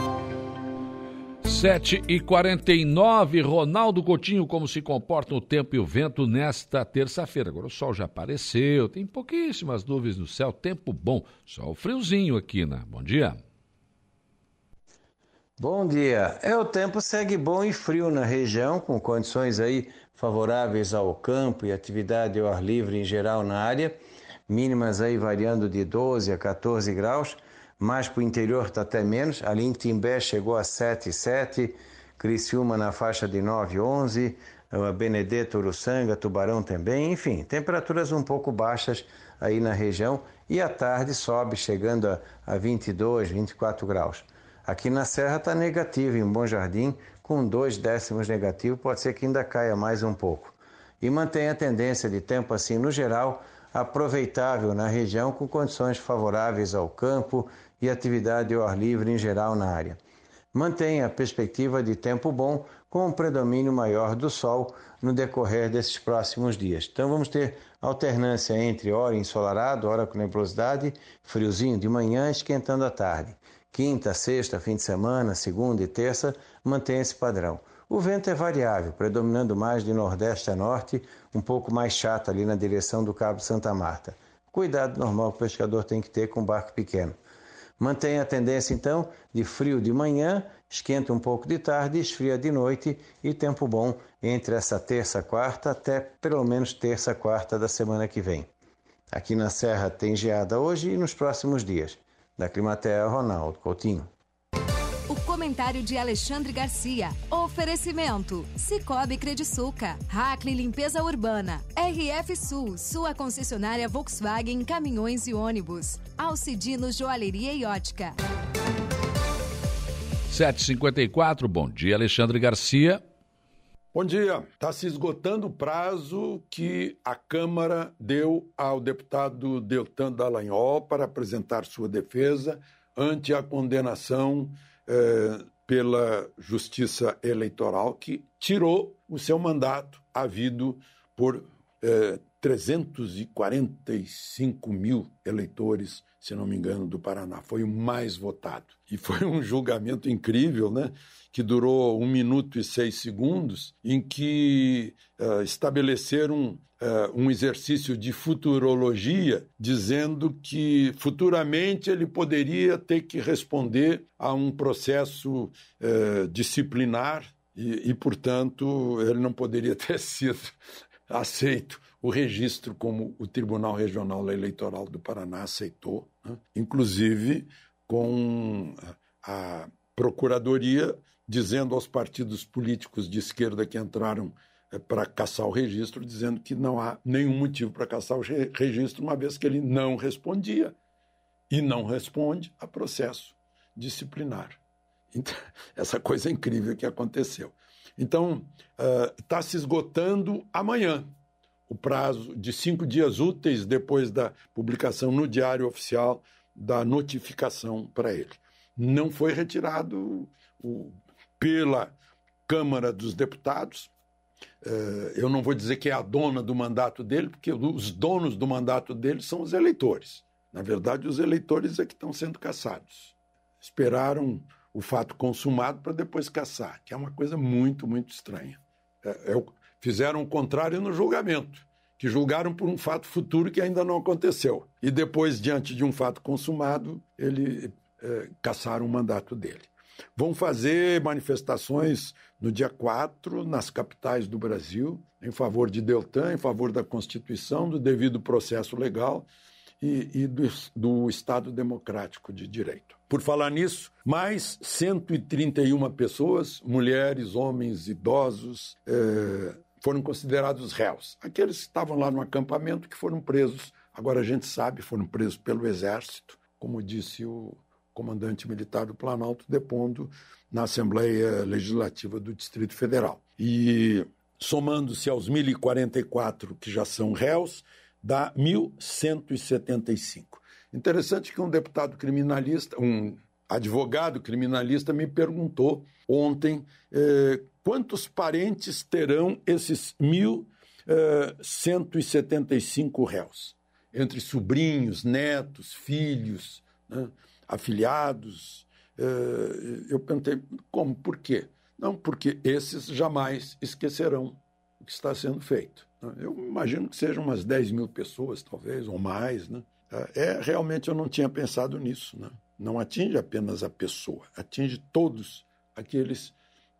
7 e 49 Ronaldo Coutinho, como se comporta o tempo e o vento nesta terça-feira. Agora o sol já apareceu, tem pouquíssimas nuvens no céu, tempo bom, só o friozinho aqui, né? Bom dia. Bom dia. É, o tempo segue bom e frio na região, com condições aí favoráveis ao campo e atividade ao ar livre em geral na área, mínimas aí variando de 12 a 14 graus mais para o interior está até menos. Ali em Timbé chegou a 7,7, Criciúma na faixa de 9,11, Benedetto, Uruçanga, Tubarão também, enfim, temperaturas um pouco baixas aí na região e à tarde sobe chegando a, a 22, 24 graus. Aqui na Serra está negativo, em Bom Jardim, com dois décimos negativo, pode ser que ainda caia mais um pouco. E mantém a tendência de tempo assim no geral, aproveitável na região, com condições favoráveis ao campo e atividade ao ar livre em geral na área. Mantém a perspectiva de tempo bom com um predomínio maior do sol no decorrer desses próximos dias. Então vamos ter alternância entre hora ensolarado, hora com nebulosidade, friozinho de manhã, esquentando à tarde. Quinta, sexta, fim de semana, segunda e terça mantém esse padrão. O vento é variável, predominando mais de nordeste a norte, um pouco mais chato ali na direção do Cabo Santa Marta. Cuidado normal que o pescador tem que ter com barco pequeno. Mantém a tendência então de frio de manhã, esquenta um pouco de tarde, esfria de noite e tempo bom entre essa terça quarta até pelo menos terça quarta da semana que vem. Aqui na Serra tem geada hoje e nos próximos dias. Da Climatea, Ronaldo Coutinho. Comentário de Alexandre Garcia. Oferecimento: Cicobi Crediçuca, Hackley Limpeza Urbana, RF Sul, sua concessionária Volkswagen Caminhões e Ônibus, Alcidino Joalheria e Ótica. 754, bom dia, Alexandre Garcia. Bom dia. Está se esgotando o prazo que a Câmara deu ao deputado Deltan Dallagnol para apresentar sua defesa ante a condenação eh, pela Justiça Eleitoral, que tirou o seu mandato havido por eh, 345 mil eleitores, se não me engano, do Paraná. Foi o mais votado. E foi um julgamento incrível, né? que durou um minuto e seis segundos, em que uh, estabeleceram uh, um exercício de futurologia, dizendo que futuramente ele poderia ter que responder a um processo uh, disciplinar e, e, portanto, ele não poderia ter sido aceito o registro como o Tribunal Regional Eleitoral do Paraná aceitou, né? inclusive com a Procuradoria dizendo aos partidos políticos de esquerda que entraram para caçar o registro, dizendo que não há nenhum motivo para caçar o registro, uma vez que ele não respondia e não responde a processo disciplinar. Então, essa coisa incrível que aconteceu. Então, está uh, se esgotando amanhã o prazo de cinco dias úteis depois da publicação no Diário Oficial da notificação para ele. Não foi retirado o, pela Câmara dos Deputados. Uh, eu não vou dizer que é a dona do mandato dele, porque os donos do mandato dele são os eleitores. Na verdade, os eleitores é que estão sendo caçados. Esperaram o fato consumado para depois caçar, que é uma coisa muito, muito estranha. É, é, fizeram o contrário no julgamento, que julgaram por um fato futuro que ainda não aconteceu. E depois, diante de um fato consumado, ele é, caçaram o mandato dele. Vão fazer manifestações no dia 4 nas capitais do Brasil, em favor de Deltan, em favor da Constituição, do devido processo legal e, e do, do Estado Democrático de Direito. Por falar nisso, mais 131 pessoas, mulheres, homens, idosos, eh, foram considerados réus. Aqueles que estavam lá no acampamento que foram presos, agora a gente sabe, foram presos pelo Exército, como disse o comandante militar do Planalto, depondo na Assembleia Legislativa do Distrito Federal. E somando-se aos 1.044 que já são réus, dá 1.175. Interessante que um deputado criminalista, um advogado criminalista, me perguntou ontem eh, quantos parentes terão esses 1.175 eh, réus, entre sobrinhos, netos, filhos, né, afiliados. Eh, eu perguntei como, por quê? Não, porque esses jamais esquecerão o que está sendo feito. Eu imagino que sejam umas 10 mil pessoas, talvez, ou mais, né? É, realmente eu não tinha pensado nisso. Né? Não atinge apenas a pessoa, atinge todos aqueles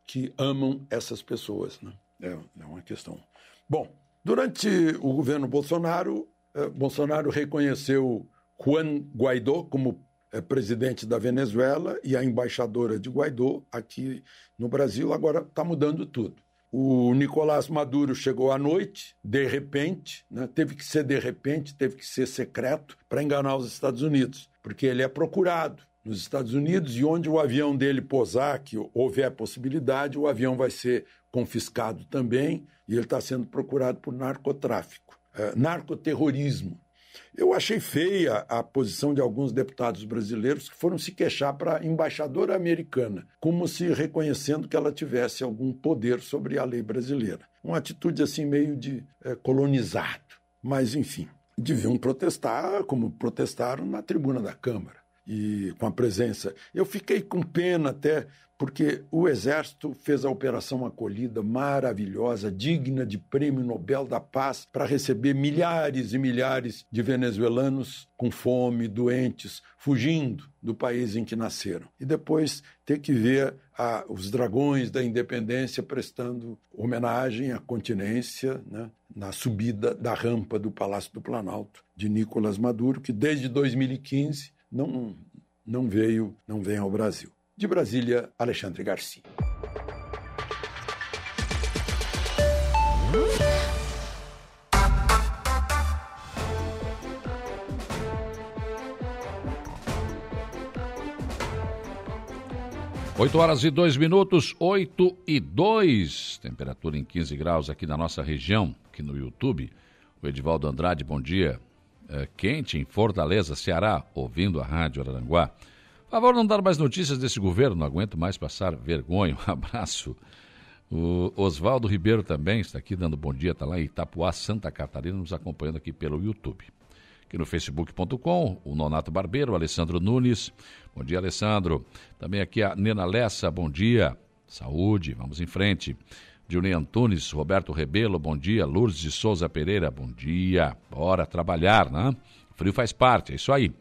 que amam essas pessoas. Né? É, é uma questão. Bom, durante o governo Bolsonaro, eh, Bolsonaro reconheceu Juan Guaidó como presidente da Venezuela e a embaixadora de Guaidó aqui no Brasil. Agora está mudando tudo. O Nicolás Maduro chegou à noite, de repente, né? teve que ser de repente, teve que ser secreto para enganar os Estados Unidos, porque ele é procurado nos Estados Unidos e onde o avião dele pousar, que houver possibilidade, o avião vai ser confiscado também e ele está sendo procurado por narcotráfico, é, narcoterrorismo. Eu achei feia a posição de alguns deputados brasileiros que foram se queixar para a embaixadora americana, como se reconhecendo que ela tivesse algum poder sobre a lei brasileira. Uma atitude assim meio de é, colonizado. Mas, enfim, deviam protestar como protestaram na tribuna da Câmara e com a presença. Eu fiquei com pena até porque o Exército fez a operação acolhida maravilhosa, digna de Prêmio Nobel da Paz, para receber milhares e milhares de venezuelanos com fome, doentes, fugindo do país em que nasceram. E depois ter que ver a, os dragões da independência prestando homenagem à continência né, na subida da rampa do Palácio do Planalto de Nicolás Maduro, que desde 2015 não, não veio, não vem ao Brasil. De Brasília, Alexandre Garcia. Oito horas e dois minutos, oito e dois. Temperatura em 15 graus aqui na nossa região, aqui no YouTube. O Edivaldo Andrade, bom dia. É, quente em Fortaleza, Ceará, ouvindo a Rádio Araranguá. Favor não dar mais notícias desse governo, não aguento mais passar vergonha. Um abraço. O Oswaldo Ribeiro também está aqui dando bom dia, está lá em Itapuá, Santa Catarina, nos acompanhando aqui pelo YouTube. Aqui no facebook.com, o Nonato Barbeiro, o Alessandro Nunes. Bom dia, Alessandro. Também aqui a Nena Lessa, bom dia. Saúde, vamos em frente. Julian Antunes, Roberto Rebelo, bom dia. Lourdes de Souza Pereira, bom dia. Bora trabalhar, né? O frio faz parte, é isso aí.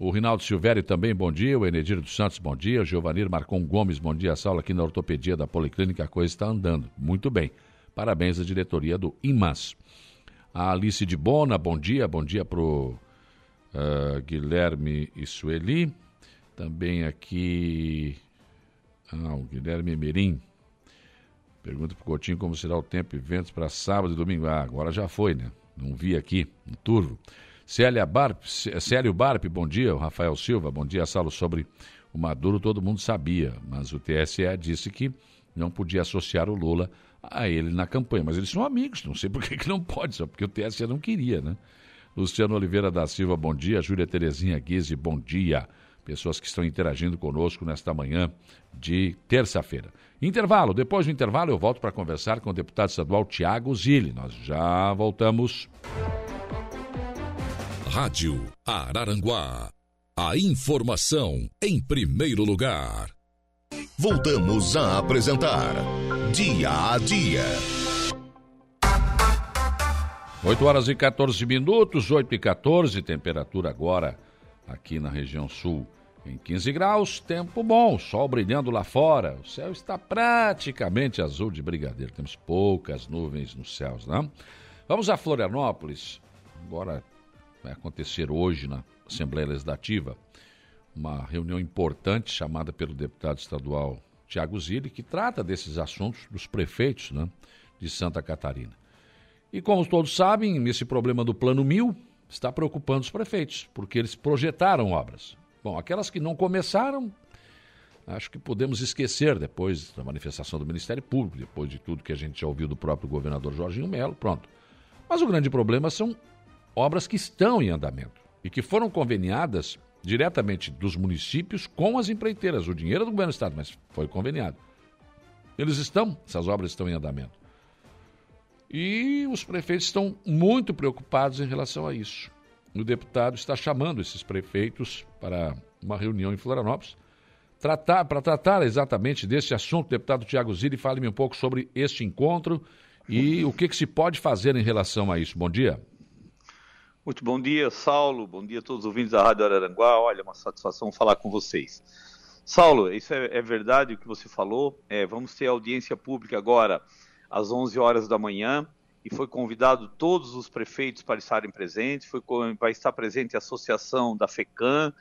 O Rinaldo Silvério também, bom dia. O Enedir dos Santos, bom dia. O Giovanir Marcon Gomes, bom dia. Saulo aqui na ortopedia da Policlínica, a coisa está andando. Muito bem. Parabéns à diretoria do IMAS. A Alice de Bona, bom dia. Bom dia para o uh, Guilherme e Sueli. Também aqui. Ah, o Guilherme Merim. Pergunta para o Coutinho como será o tempo e ventos para sábado e domingo. Ah, agora já foi, né? Não vi aqui no turvo. Célia Barp, Célio Barp, bom dia. Rafael Silva, bom dia. Saulo, sobre o Maduro todo mundo sabia, mas o TSE disse que não podia associar o Lula a ele na campanha. Mas eles são amigos, não sei por que, que não pode, só porque o TSE não queria, né? Luciano Oliveira da Silva, bom dia. Júlia Terezinha Guise, bom dia. Pessoas que estão interagindo conosco nesta manhã de terça-feira. Intervalo, depois do intervalo eu volto para conversar com o deputado estadual Tiago Zilli. Nós já voltamos. Rádio Araranguá. A informação em primeiro lugar. Voltamos a apresentar Dia a Dia. 8 horas e 14 minutos, 8 e 14, temperatura agora aqui na região sul em 15 graus, tempo bom, sol brilhando lá fora, o céu está praticamente azul de brigadeiro, temos poucas nuvens nos céus, né? Vamos a Florianópolis, agora vai acontecer hoje na Assembleia Legislativa uma reunião importante chamada pelo deputado estadual Tiago Zilli, que trata desses assuntos dos prefeitos né, de Santa Catarina. E como todos sabem, esse problema do Plano Mil está preocupando os prefeitos, porque eles projetaram obras. Bom, aquelas que não começaram, acho que podemos esquecer depois da manifestação do Ministério Público, depois de tudo que a gente já ouviu do próprio governador Jorginho Melo, pronto. Mas o grande problema são obras que estão em andamento e que foram conveniadas diretamente dos municípios com as empreiteiras. O dinheiro é do governo do estado, mas foi conveniado. Eles estão, essas obras estão em andamento. E os prefeitos estão muito preocupados em relação a isso. O deputado está chamando esses prefeitos para uma reunião em Florianópolis tratar, para tratar exatamente desse assunto. Deputado Tiago Zilli, fale-me um pouco sobre este encontro e o que, que se pode fazer em relação a isso. Bom dia. Muito bom dia, Saulo. Bom dia a todos os ouvintes da Rádio Araranguá. Olha, uma satisfação falar com vocês. Saulo, isso é, é verdade o que você falou. É, vamos ter audiência pública agora às 11 horas da manhã e foi convidado todos os prefeitos para estarem presentes. Foi, vai estar presente a associação da FECAM,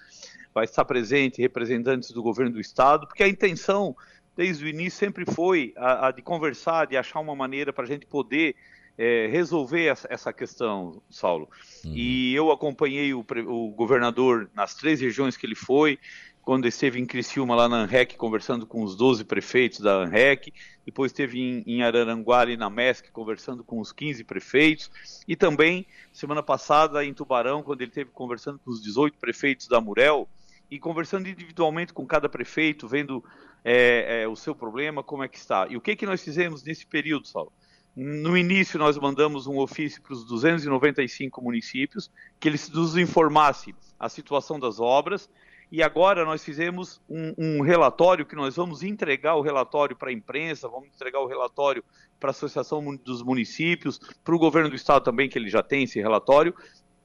vai estar presente representantes do governo do estado, porque a intenção desde o início sempre foi a, a de conversar, de achar uma maneira para a gente poder é, resolver essa, questão, Saulo. Uhum. E eu acompanhei o, o, governador nas três regiões que ele foi, quando esteve em Criciúma, lá na ANREC, conversando com os 12 prefeitos da ANREC, depois esteve em, em Araranguá, ali na MESC, conversando com os 15 prefeitos, e também, semana passada, em Tubarão, quando ele esteve conversando com os 18 prefeitos da Murel, e conversando individualmente com cada prefeito, vendo é, é, o seu problema, como é que está. E o que, que nós fizemos nesse período, Saulo? No início, nós mandamos um ofício para os 295 municípios, que eles nos informassem a situação das obras, e agora nós fizemos um, um, relatório que nós vamos entregar o relatório para a imprensa, vamos entregar o relatório para a Associação dos Municípios, para o governo do estado também, que ele já tem esse relatório,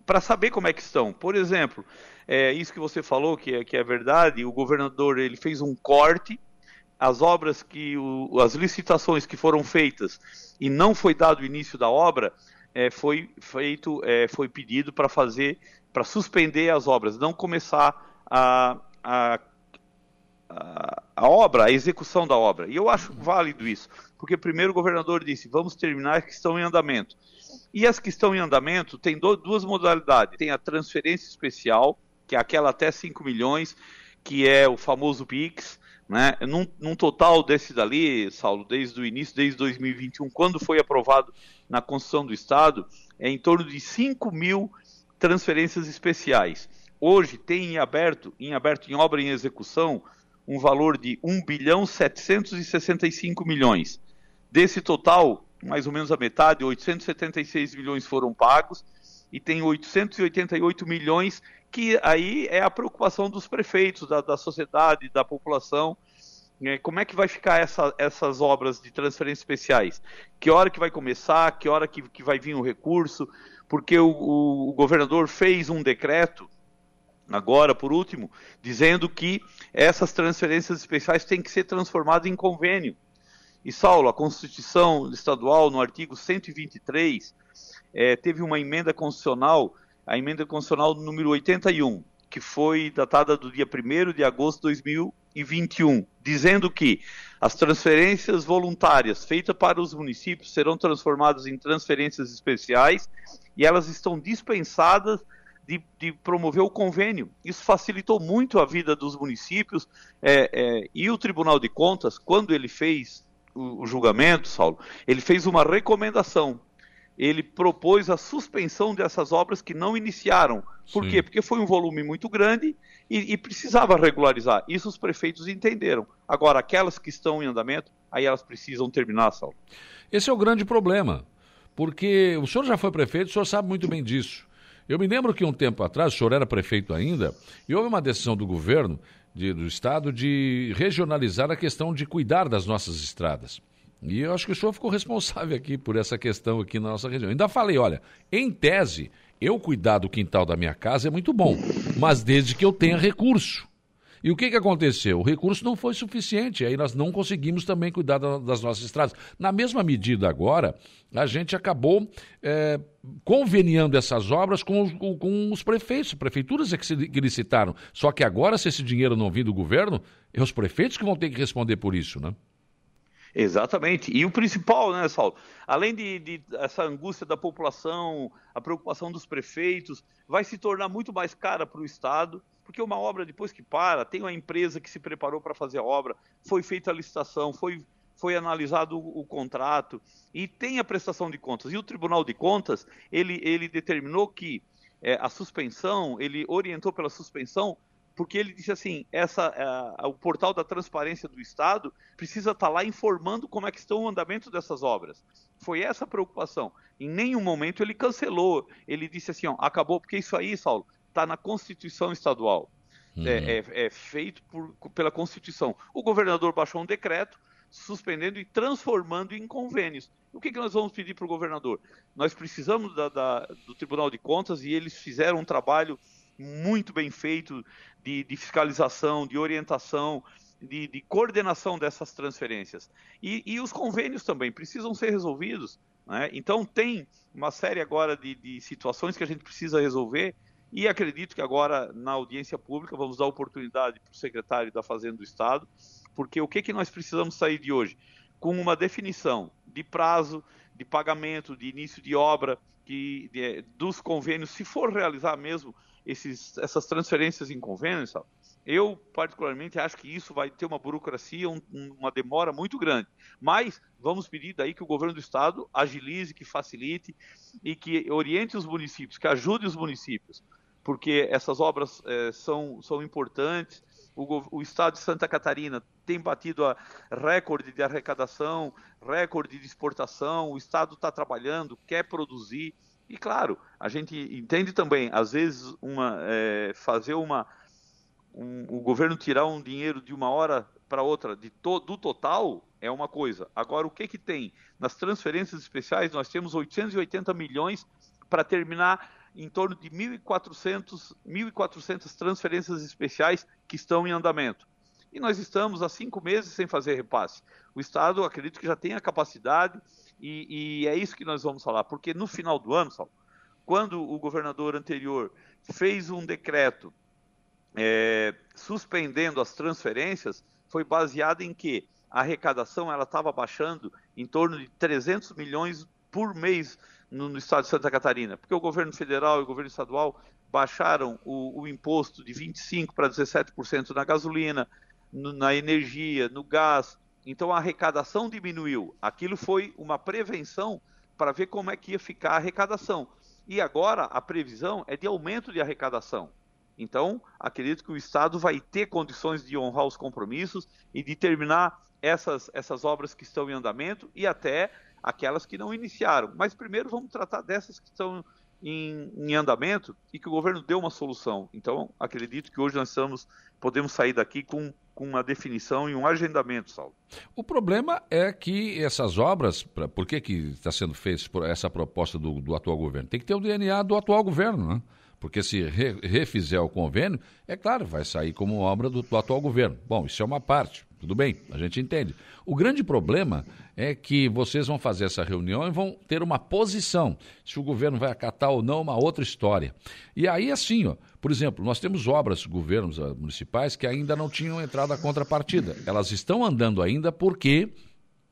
para saber como é que estão. Por exemplo, é, isso que você falou, que é, que é verdade, o governador ele fez um corte, as obras que, o, as licitações que foram feitas e não foi dado o início da obra, é, foi feito, é, foi pedido para fazer, para suspender as obras, não começar a, a, a, obra, a execução da obra. E eu acho válido isso, porque primeiro o governador disse, vamos terminar as que estão em andamento. E as que estão em andamento tem duas modalidades. Tem a transferência especial, que é aquela até 5 milhões, que é o famoso PIX, né? Num, num, total desse dali, Saulo, desde o início, desde 2021, quando foi aprovado na Constituição do Estado, é em torno de 5 mil transferências especiais. Hoje tem em aberto, em aberto em obra em execução, um valor de 1 bilhão 765 milhões. Desse total, mais ou menos a metade, 876 milhões foram pagos e tem 888 milhões que aí é a preocupação dos prefeitos, da, da sociedade, da população. É, como é que vai ficar essa, essas obras de transferências especiais? Que hora que vai começar? Que hora que, que vai vir o recurso? Porque o, o, o governador fez um decreto agora, por último, dizendo que essas transferências especiais têm que ser transformadas em convênio. E, Saulo, a Constituição Estadual, no artigo 123, é, teve uma emenda constitucional, a emenda constitucional número 81, que foi datada do dia 1 de agosto de 2021, dizendo que as transferências voluntárias feitas para os municípios serão transformadas em transferências especiais e elas estão dispensadas de, de, promover o convênio. Isso facilitou muito a vida dos municípios é, é, e o Tribunal de Contas, quando ele fez o, o julgamento, Saulo, ele fez uma recomendação. Ele propôs a suspensão dessas obras que não iniciaram. Por Sim. quê? Porque foi um volume muito grande e, e precisava regularizar. Isso os prefeitos entenderam. Agora, aquelas que estão em andamento, aí elas precisam terminar, Saulo. Esse é o grande problema. Porque o senhor já foi prefeito, o senhor sabe muito bem disso. Eu me lembro que um tempo atrás, o senhor era prefeito ainda, e houve uma decisão do governo, de, do Estado, de regionalizar a questão de cuidar das nossas estradas. E eu acho que o senhor ficou responsável aqui por essa questão aqui na nossa região. Ainda falei, olha, em tese, eu cuidar do quintal da minha casa é muito bom, mas desde que eu tenha recurso. E o que, que aconteceu? O recurso não foi suficiente, aí nós não conseguimos também cuidar das nossas estradas. Na mesma medida agora, a gente acabou é, conveniando essas obras com, com, com, os prefeitos, prefeituras é que, se, que licitaram. Só que agora, se esse dinheiro não vir do governo, é os prefeitos que vão ter que responder por isso, né? Exatamente. E o principal, né, Saulo? Além de, de, essa angústia da população, a preocupação dos prefeitos, vai se tornar muito mais cara para o Estado porque uma obra, depois que para, tem uma empresa que se preparou para fazer a obra, foi feita a licitação, foi, foi analisado o, o, contrato e tem a prestação de contas. E o Tribunal de Contas, ele, ele determinou que é, a suspensão, ele orientou pela suspensão, porque ele disse assim, essa, é, o portal da transparência do Estado precisa estar tá lá informando como é que estão o andamento dessas obras. Foi essa a preocupação. Em nenhum momento ele cancelou. Ele disse assim, ó, acabou, porque isso aí, Saulo, está na Constituição Estadual. Uhum. É, é, é, feito por, pela Constituição. O governador baixou um decreto suspendendo e transformando em convênios. O que, que nós vamos pedir para o governador? Nós precisamos da, da, do Tribunal de Contas e eles fizeram um trabalho muito bem feito de, de fiscalização, de orientação, de, de, coordenação dessas transferências. E, e, os convênios também precisam ser resolvidos. Né? Então, tem uma série agora de, de situações que a gente precisa resolver e acredito que agora, na audiência pública, vamos dar oportunidade para o secretário da Fazenda do Estado, porque o que, que nós precisamos sair de hoje? Com uma definição de prazo, de pagamento, de início de obra, que, de, dos convênios, se for realizar mesmo esses, essas transferências em convênios? Eu, particularmente, acho que isso vai ter uma burocracia, um, uma demora muito grande. Mas vamos pedir daí que o governo do estado agilize, que facilite e que oriente os municípios, que ajude os municípios, porque essas obras é, são, são importantes. O, o, estado de Santa Catarina tem batido a recorde de arrecadação, recorde de exportação. O estado está trabalhando, quer produzir. E claro, a gente entende também, às vezes, uma, é, fazer uma. Um, o governo tirar um dinheiro de uma hora para outra de to, do total é uma coisa. Agora, o que, que tem? Nas transferências especiais, nós temos 880 milhões para terminar em torno de 1.400, 1.400 transferências especiais que estão em andamento. E nós estamos há cinco meses sem fazer repasse. O Estado, acredito que já tem a capacidade, e, e é isso que nós vamos falar, porque no final do ano, Saulo, quando o governador anterior fez um decreto é, suspendendo as transferências, foi baseado em que a arrecadação ela estava baixando em torno de 300 milhões por mês no, no, estado de Santa Catarina, porque o governo federal e o governo estadual baixaram o, o imposto de 25% para 17% na gasolina, no, na energia, no gás. Então a arrecadação diminuiu. Aquilo foi uma prevenção para ver como é que ia ficar a arrecadação. E agora a previsão é de aumento de arrecadação. Então, acredito que o Estado vai ter condições de honrar os compromissos e de terminar essas, essas obras que estão em andamento e até aquelas que não iniciaram. Mas primeiro vamos tratar dessas que estão em, em, andamento e que o governo deu uma solução. Então, acredito que hoje nós estamos, podemos sair daqui com, com uma definição e um agendamento, Saulo. O problema é que essas obras, pra, por que está sendo feita essa proposta do, do, atual governo? Tem que ter o DNA do atual governo, né? Porque se re, refizer o convênio, é claro, vai sair como obra do, do atual governo. Bom, isso é uma parte. Tudo bem, a gente entende. O grande problema é que vocês vão fazer essa reunião e vão ter uma posição. Se o governo vai acatar ou não, uma outra história. E aí, assim, ó, por exemplo, nós temos obras, governos ah, municipais, que ainda não tinham entrado a contrapartida. Elas estão andando ainda porque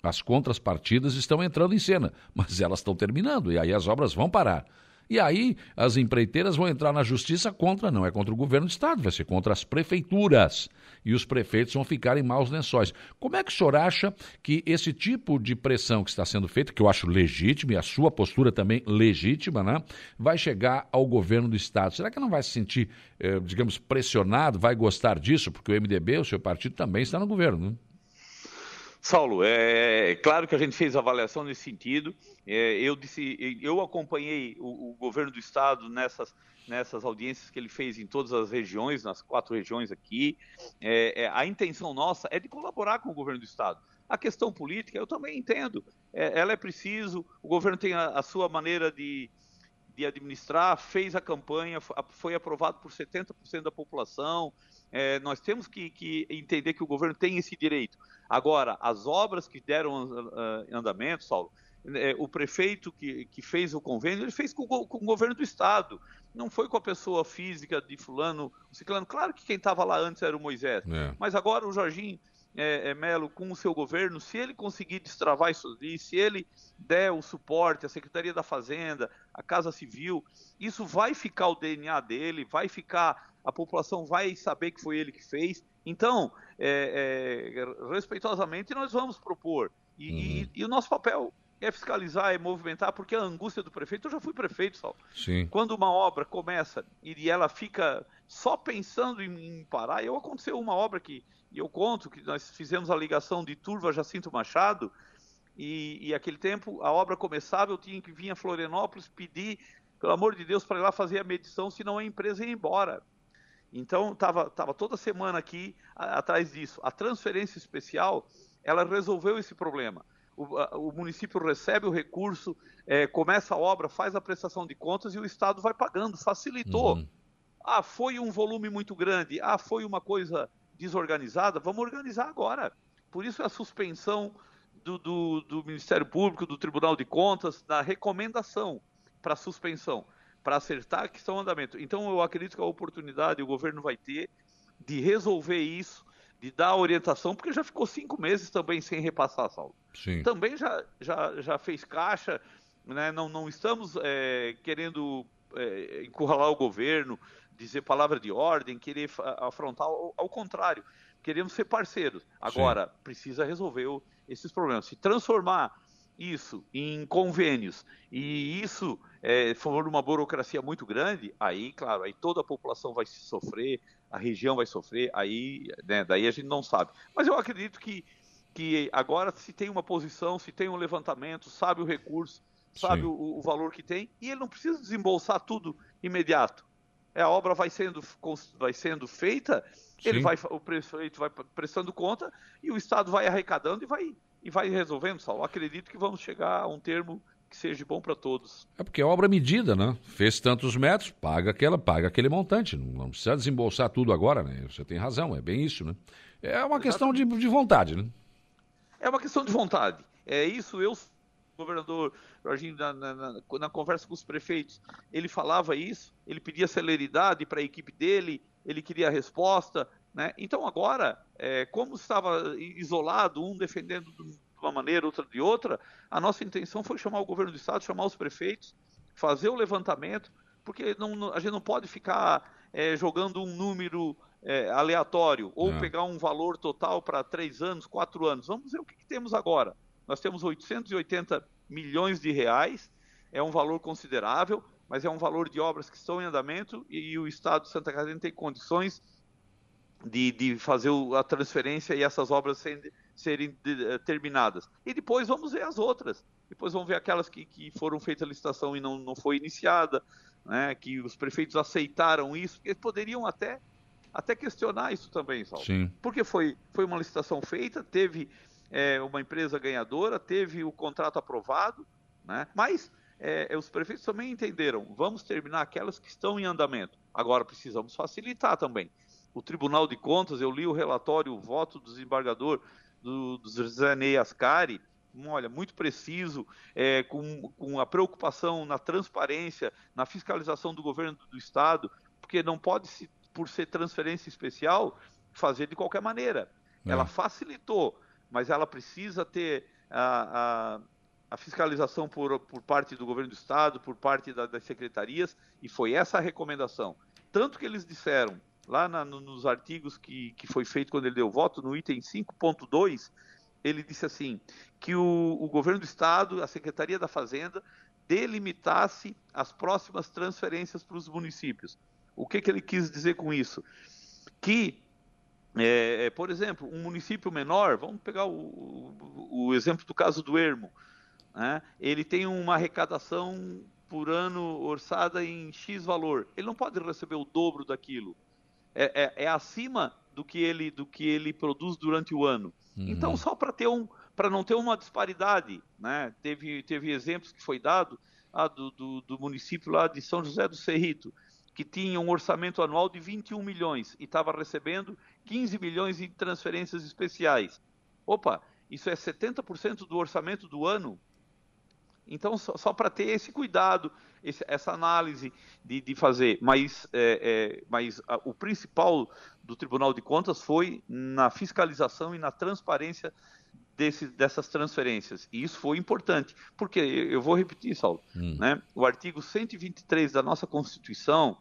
as contrapartidas estão entrando em cena, mas elas estão terminando e aí as obras vão parar. E aí as empreiteiras vão entrar na justiça contra, não é contra o governo do estado, vai ser contra as prefeituras. E os prefeitos vão ficar em maus lençóis. Como é que o senhor acha que esse tipo de pressão que está sendo feita, que eu acho legítima, e a sua postura também legítima, né, vai chegar ao governo do estado? Será que não vai se sentir, eh, digamos, pressionado, vai gostar disso? Porque o MDB, o seu partido, também está no governo, né? Saulo, é, é, claro que a gente fez avaliação nesse sentido. É, eu, disse, eu acompanhei o, o, governo do estado nessas, nessas audiências que ele fez em todas as regiões, nas quatro regiões aqui. É, é a intenção nossa é de colaborar com o governo do estado. A questão política, eu também entendo. É, ela é preciso, o governo tem a, a sua maneira de, de administrar, fez a campanha, foi aprovado por 70% da população. É, nós temos que, que, entender que o governo tem esse direito. Agora, as obras que deram uh, andamento, Saulo, é, o prefeito que, que, fez o convênio, ele fez com, com, o governo do Estado. Não foi com a pessoa física de fulano, ciclano. Claro que quem estava lá antes era o Moisés. É. Mas agora o Jorginho é, é, Melo com o seu governo, se ele conseguir destravar isso ali, se ele der o suporte, a Secretaria da Fazenda, a Casa Civil, isso vai ficar o DNA dele, vai ficar a população vai saber que foi ele que fez. Então, é, é, respeitosamente, nós vamos propor. E, uhum. e, e, o nosso papel é fiscalizar, é movimentar, porque a angústia do prefeito, eu já fui prefeito, Sal. Sim. Quando uma obra começa e ela fica só pensando em, em parar, eu aconteceu uma obra que, e eu conto que nós fizemos a ligação de Turva Jacinto Machado, e, e aquele tempo a obra começava, eu tinha que vir a Florianópolis pedir, pelo amor de Deus, para ir lá fazer a medição, senão a empresa ia embora. Então, estava tava toda semana aqui a, atrás disso. A transferência especial, ela resolveu esse problema. O, a, o município recebe o recurso, é, começa a obra, faz a prestação de contas e o Estado vai pagando, facilitou. Uhum. Ah, foi um volume muito grande, ah, foi uma coisa desorganizada, vamos organizar agora. Por isso a suspensão do, do, do Ministério Público, do Tribunal de Contas, da recomendação para suspensão para acertar a questão do andamento. Então eu acredito que a oportunidade o governo vai ter de resolver isso, de dar orientação, porque já ficou cinco meses também sem repassar, Saulo. Sim. Também já, já, já fez caixa, né? não, não estamos é, querendo é, encurralar o governo, dizer palavra de ordem, querer afrontar ao, ao contrário. Queremos ser parceiros. Agora, Sim. precisa resolver o, esses problemas. Se transformar isso em convênios e isso é, for uma burocracia muito grande, aí, claro, aí toda a população vai sofrer, a região vai sofrer, aí, né, daí a gente não sabe. Mas eu acredito que, que agora se tem uma posição, se tem um levantamento, sabe o recurso, sabe o, o, valor que tem, e ele não precisa desembolsar tudo imediato. É, a obra vai sendo, vai sendo feita, ele vai, o prefeito vai prestando conta e o Estado vai arrecadando e vai, e vai resolvendo, Saulo. Acredito que vamos chegar a um termo que seja bom para todos. É porque é obra medida, né? Fez tantos metros, paga aquela, paga aquele montante. Não precisa desembolsar tudo agora, né? Você tem razão, é bem isso, né? É uma Exatamente. questão de, de vontade, né? É uma questão de vontade. É isso, eu governador Jorginho, na, na, na, conversa com os prefeitos, ele falava isso, ele pedia celeridade para a equipe dele, ele queria a resposta. Né? Então, agora, é, como estava isolado, um defendendo de uma maneira, outro de outra, a nossa intenção foi chamar o governo do Estado, chamar os prefeitos, fazer o levantamento, porque não, a gente não pode ficar é, jogando um número é, aleatório ou é. pegar um valor total para três anos, quatro anos. Vamos ver o que, que temos agora. Nós temos 880 milhões de reais, é um valor considerável, mas é um valor de obras que estão em andamento e, e o Estado de Santa Catarina tem condições de, de fazer a transferência e essas obras serem, serem de, eh, terminadas. E depois vamos ver as outras. Depois vamos ver aquelas que, que foram feitas a licitação e não, não foi iniciada, né, que os prefeitos aceitaram isso, porque poderiam até, até questionar isso também, Saulo. Sim. Porque foi, foi uma licitação feita, teve é, uma empresa ganhadora, teve o contrato aprovado, né? mas é, os prefeitos também entenderam, vamos terminar aquelas que estão em andamento. Agora precisamos facilitar também. O Tribunal de Contas, eu li o relatório, o voto do desembargador do, do José Ney Ascari, olha, muito preciso, é, com, com a preocupação na transparência, na fiscalização do governo do Estado, porque não pode, se, por ser transferência especial, fazer de qualquer maneira. É. Ela facilitou mas ela precisa ter a, a, a fiscalização por, por, parte do governo do estado, por parte da, das secretarias, e foi essa a recomendação. Tanto que eles disseram, lá na, no, nos artigos que, que foi feito quando ele deu voto, no item 5.2, ele disse assim, que o, o governo do estado, a Secretaria da Fazenda, delimitasse as próximas transferências para os municípios. O que, que ele quis dizer com isso? Que é, é, por exemplo, um município menor, vamos pegar o, o, o exemplo do caso do Ermo, né? ele tem uma arrecadação por ano orçada em X valor, ele não pode receber o dobro daquilo, é, é, é acima do que, ele, do que ele produz durante o ano. Uhum. Então, só para ter um, para não ter uma disparidade, né? teve, teve exemplos que foi dado ah, do, do, do município lá de São José do Cerrito, que tinha um orçamento anual de 21 milhões e estava recebendo 15 milhões em transferências especiais. Opa, isso é 70% do orçamento do ano. Então, só, só para ter esse cuidado, esse, essa análise de, de fazer. Mas, é, é, mas a, o principal do Tribunal de Contas foi na fiscalização e na transparência desse, dessas transferências. E isso foi importante, porque eu vou repetir, Saulo, hum. né? o artigo 123 da nossa Constituição,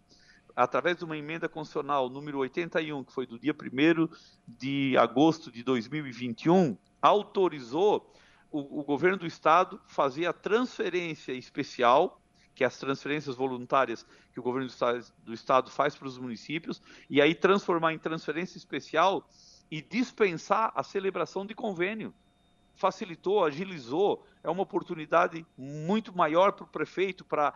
através de uma emenda constitucional número 81, que foi do dia 1 de agosto de 2021, autorizou o, o governo do Estado fazer a transferência especial que é as transferências voluntárias que o governo do estado, do estado, faz para os municípios, e aí transformar em transferência especial e dispensar a celebração de convênio facilitou, agilizou, é uma oportunidade muito maior para o prefeito, para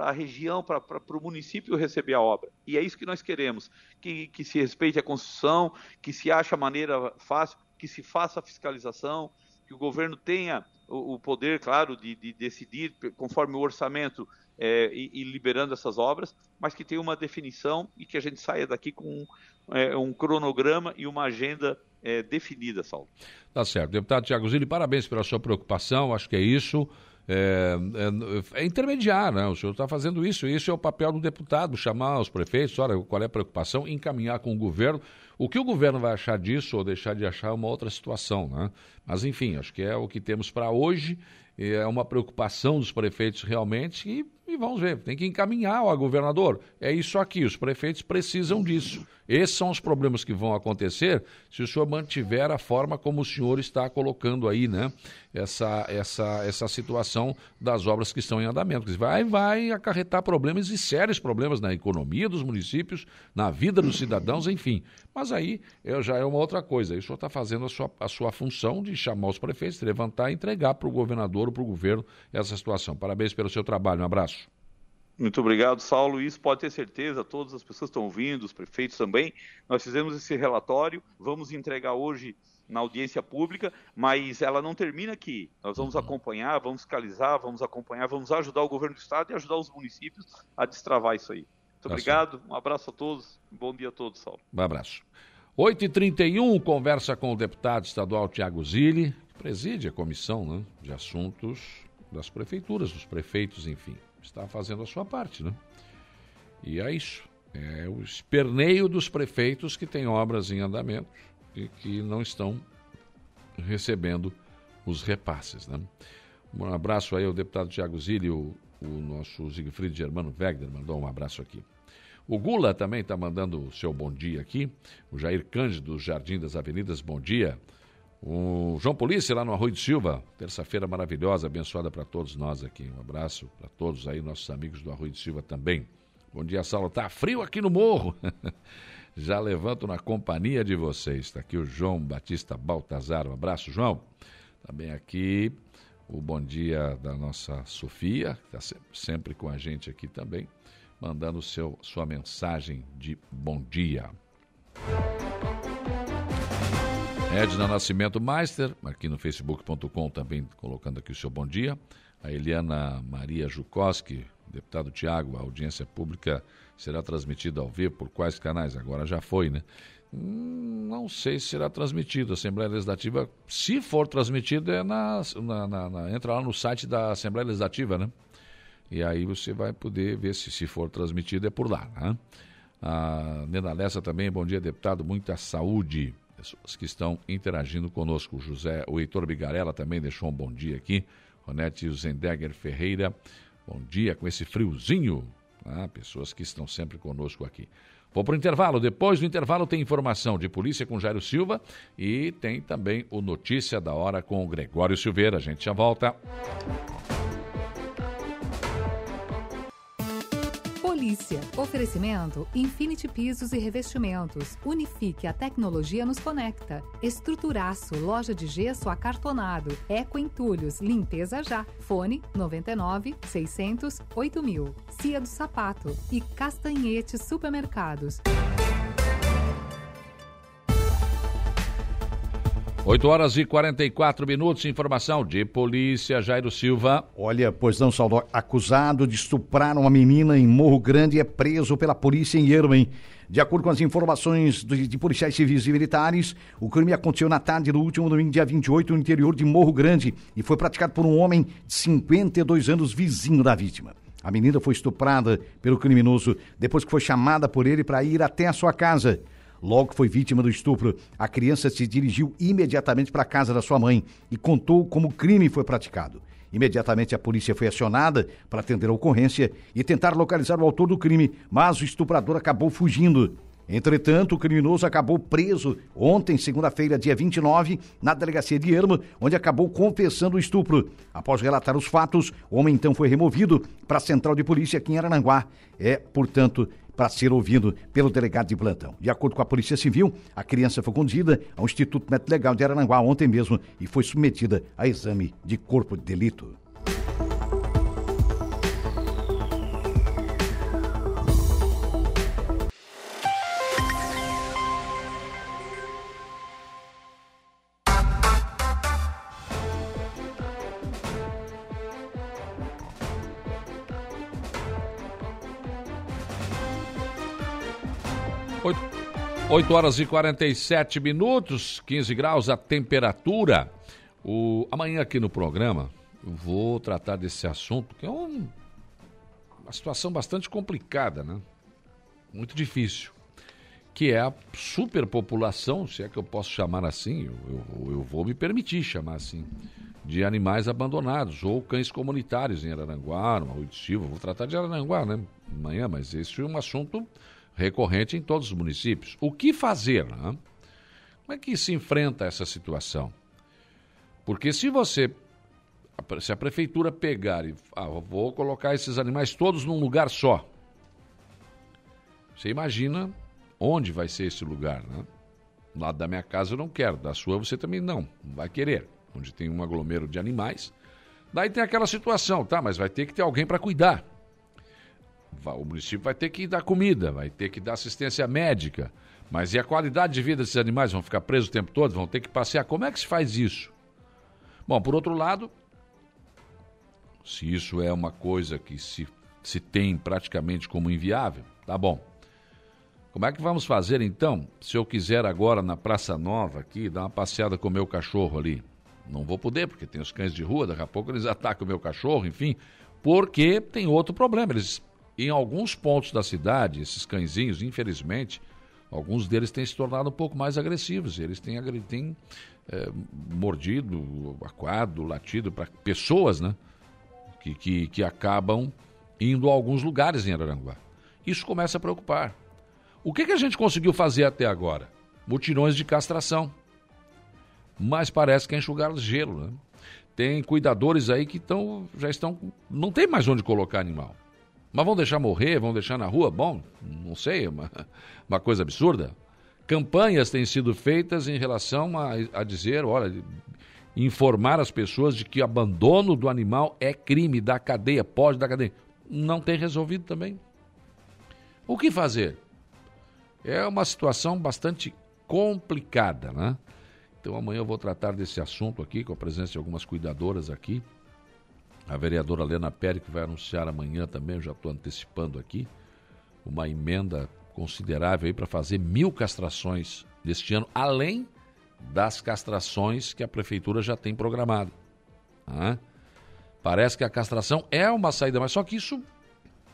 a região, para o município receber a obra. E é isso que nós queremos, que, que se respeite a Constituição, que se ache a maneira fácil, que se faça a fiscalização, que o governo tenha o, o poder, claro, de, de, decidir conforme o orçamento é, e, e, liberando essas obras, mas que tenha uma definição e que a gente saia daqui com é, um cronograma e uma agenda é, definida, Saulo. Tá certo. Deputado Tiago Zilli, parabéns pela sua preocupação, acho que é isso. É, é, é intermediar, né? O senhor está fazendo isso, isso é o papel do deputado, chamar os prefeitos, olha, qual é a preocupação, encaminhar com o governo. O que o governo vai achar disso ou deixar de achar é uma outra situação, né? Mas enfim, acho que é o que temos para hoje, é uma preocupação dos prefeitos realmente e, vamos ver. Tem que encaminhar, ó, governador. É isso aqui, os prefeitos precisam disso. Esses são os problemas que vão acontecer se o senhor mantiver a forma como o senhor está colocando aí, né? Essa, essa, essa situação das obras que estão em andamento. Vai, vai acarretar problemas e sérios problemas na economia dos municípios, na vida dos cidadãos, enfim. Mas aí é, já é uma outra coisa. Aí o senhor está fazendo a sua, a sua função de chamar os prefeitos, levantar e entregar para o governador ou para o governo essa situação. Parabéns pelo seu trabalho. Um abraço. Muito obrigado, Saulo. Isso pode ter certeza, todas as pessoas estão ouvindo, os prefeitos também. Nós fizemos esse relatório, vamos entregar hoje na audiência pública, mas ela não termina aqui. Nós vamos uhum. acompanhar, vamos fiscalizar, vamos acompanhar, vamos ajudar o governo do estado e ajudar os municípios a destravar isso aí. Muito tá obrigado, um abraço a todos, bom dia a todos, Saulo. Um abraço. 8h31, conversa com o deputado estadual Tiago Zilli, que preside a comissão né, de assuntos das prefeituras, dos prefeitos, enfim está fazendo a sua parte, né? E é isso. É o esperneio dos prefeitos que têm obras em andamento e que não estão recebendo os repasses, né? Um abraço aí ao deputado Tiago Zilli, o, o nosso Siegfried Germano Wegner mandou um abraço aqui. O Gula também está mandando o seu bom dia aqui. O Jair Cândido, do Jardim das Avenidas, bom dia. O João Polícia lá no Arroio de Silva, terça-feira maravilhosa, abençoada para todos nós aqui. Um abraço para todos aí, nossos amigos do Arroio de Silva também. Bom dia, Saulo. Tá frio aqui no morro. Já levanto na companhia de vocês. Está aqui o João Batista Baltazar. Um abraço, João. Também aqui o bom dia da nossa Sofia, que está sempre com a gente aqui também, mandando seu, sua mensagem de bom dia. Edna Nascimento Meister, aqui no facebook.com também colocando aqui o seu bom dia. A Eliana Maria Jukoski, deputado Tiago, a audiência pública será transmitida ao vivo por quais canais? Agora já foi, né? Hum, não sei se será transmitido. A Assembleia Legislativa, se for transmitido, é na, na, na, na, entra lá no site da Assembleia Legislativa, né? E aí você vai poder ver se, se for transmitido, é por lá, né? A Nena Lessa também, bom dia, deputado, muita saúde pessoas que estão interagindo conosco. O José, o Heitor Bigarella também deixou um bom dia aqui. Ronete Zendegger Ferreira, bom dia com esse friozinho. Ah, pessoas que estão sempre conosco aqui. Vou para o intervalo. Depois do intervalo tem informação de polícia com Jairo Silva e tem também o Notícia da Hora com o Gregório Silveira. A gente já volta. Polícia. Oferecimento Infinity Pisos e Revestimentos. Unifique a tecnologia nos conecta. Estruturaço, loja de gesso acartonado. Eco Entulhos, limpeza já. Fone 99 600 8000. Cia do Sapato e Castanhete Supermercados. 8 horas e 44 minutos, informação de polícia, Jairo Silva. Olha, pois não, Saldo, acusado de estuprar uma menina em Morro Grande é preso pela polícia em Yermen. De acordo com as informações de, de, policiais civis e militares, o crime aconteceu na tarde do último domingo, dia 28, no interior de Morro Grande, e foi praticado por um homem de 52 anos, vizinho da vítima. A menina foi estuprada pelo criminoso depois que foi chamada por ele para ir até a sua casa. Logo que foi vítima do estupro, a criança se dirigiu imediatamente para a casa da sua mãe e contou como o crime foi praticado. Imediatamente a polícia foi acionada para atender a ocorrência e tentar localizar o autor do crime, mas o estuprador acabou fugindo. Entretanto, o criminoso acabou preso ontem, segunda-feira, dia 29, na delegacia de Ermo, onde acabou confessando o estupro. Após relatar os fatos, o homem então foi removido para a central de polícia aqui em Arananguá. É, portanto, para ser ouvido pelo delegado de plantão. De acordo com a Polícia Civil, a criança foi conduzida ao Instituto Médico Legal de Arananguá ontem mesmo e foi submetida a exame de corpo de delito. 8 horas e 47 minutos, 15 graus a temperatura. O, amanhã aqui no programa vou tratar desse assunto, que é um, uma situação bastante complicada, né? Muito difícil. Que é a superpopulação, se é que eu posso chamar assim, eu, eu, eu vou me permitir chamar assim, de animais abandonados ou cães comunitários em Araranguá, no Arroio de Silva. Vou tratar de Araranguá, né? Amanhã, mas esse é um assunto recorrente em todos os municípios. O que fazer? Né? Como é que se enfrenta essa situação? Porque se você, se a prefeitura pegar e ah, vou colocar esses animais todos num lugar só, você imagina onde vai ser esse lugar, né? lado da minha casa eu não quero, da sua você também não, não vai querer onde tem um aglomero de animais. Daí tem aquela situação, tá? Mas vai ter que ter alguém para cuidar. O município vai ter que dar comida, vai ter que dar assistência médica. Mas e a qualidade de vida desses animais? Vão ficar presos o tempo todo? Vão ter que passear? Como é que se faz isso? Bom, por outro lado, se isso é uma coisa que se, se tem praticamente como inviável, tá bom. Como é que vamos fazer então, se eu quiser agora na Praça Nova aqui, dar uma passeada com o meu cachorro ali? Não vou poder, porque tem os cães de rua, daqui a pouco eles atacam o meu cachorro, enfim. Porque tem outro problema. Eles, em alguns pontos da cidade, esses cãezinhos, infelizmente, alguns deles têm se tornado um pouco mais agressivos. Eles têm, têm é, mordido, aquado, latido para pessoas, né? Que, que, que acabam indo a alguns lugares em Araranguá. Isso começa a preocupar. O que, que a gente conseguiu fazer até agora? Mutirões de castração mas parece que é enxugar gelo. Né? Tem cuidadores aí que tão, já estão. Não tem mais onde colocar animal. Mas vão deixar morrer, vão deixar na rua? Bom, não sei, é uma, uma coisa absurda. Campanhas têm sido feitas em relação a, a dizer, olha, informar as pessoas de que abandono do animal é crime da cadeia, pode dar cadeia. Não tem resolvido também. O que fazer? É uma situação bastante complicada, né? Então amanhã eu vou tratar desse assunto aqui, com a presença de algumas cuidadoras aqui. A vereadora Lena Pérez, que vai anunciar amanhã também, já estou antecipando aqui, uma emenda considerável para fazer mil castrações neste ano, além das castrações que a prefeitura já tem programado. Ah, parece que a castração é uma saída, mas só que isso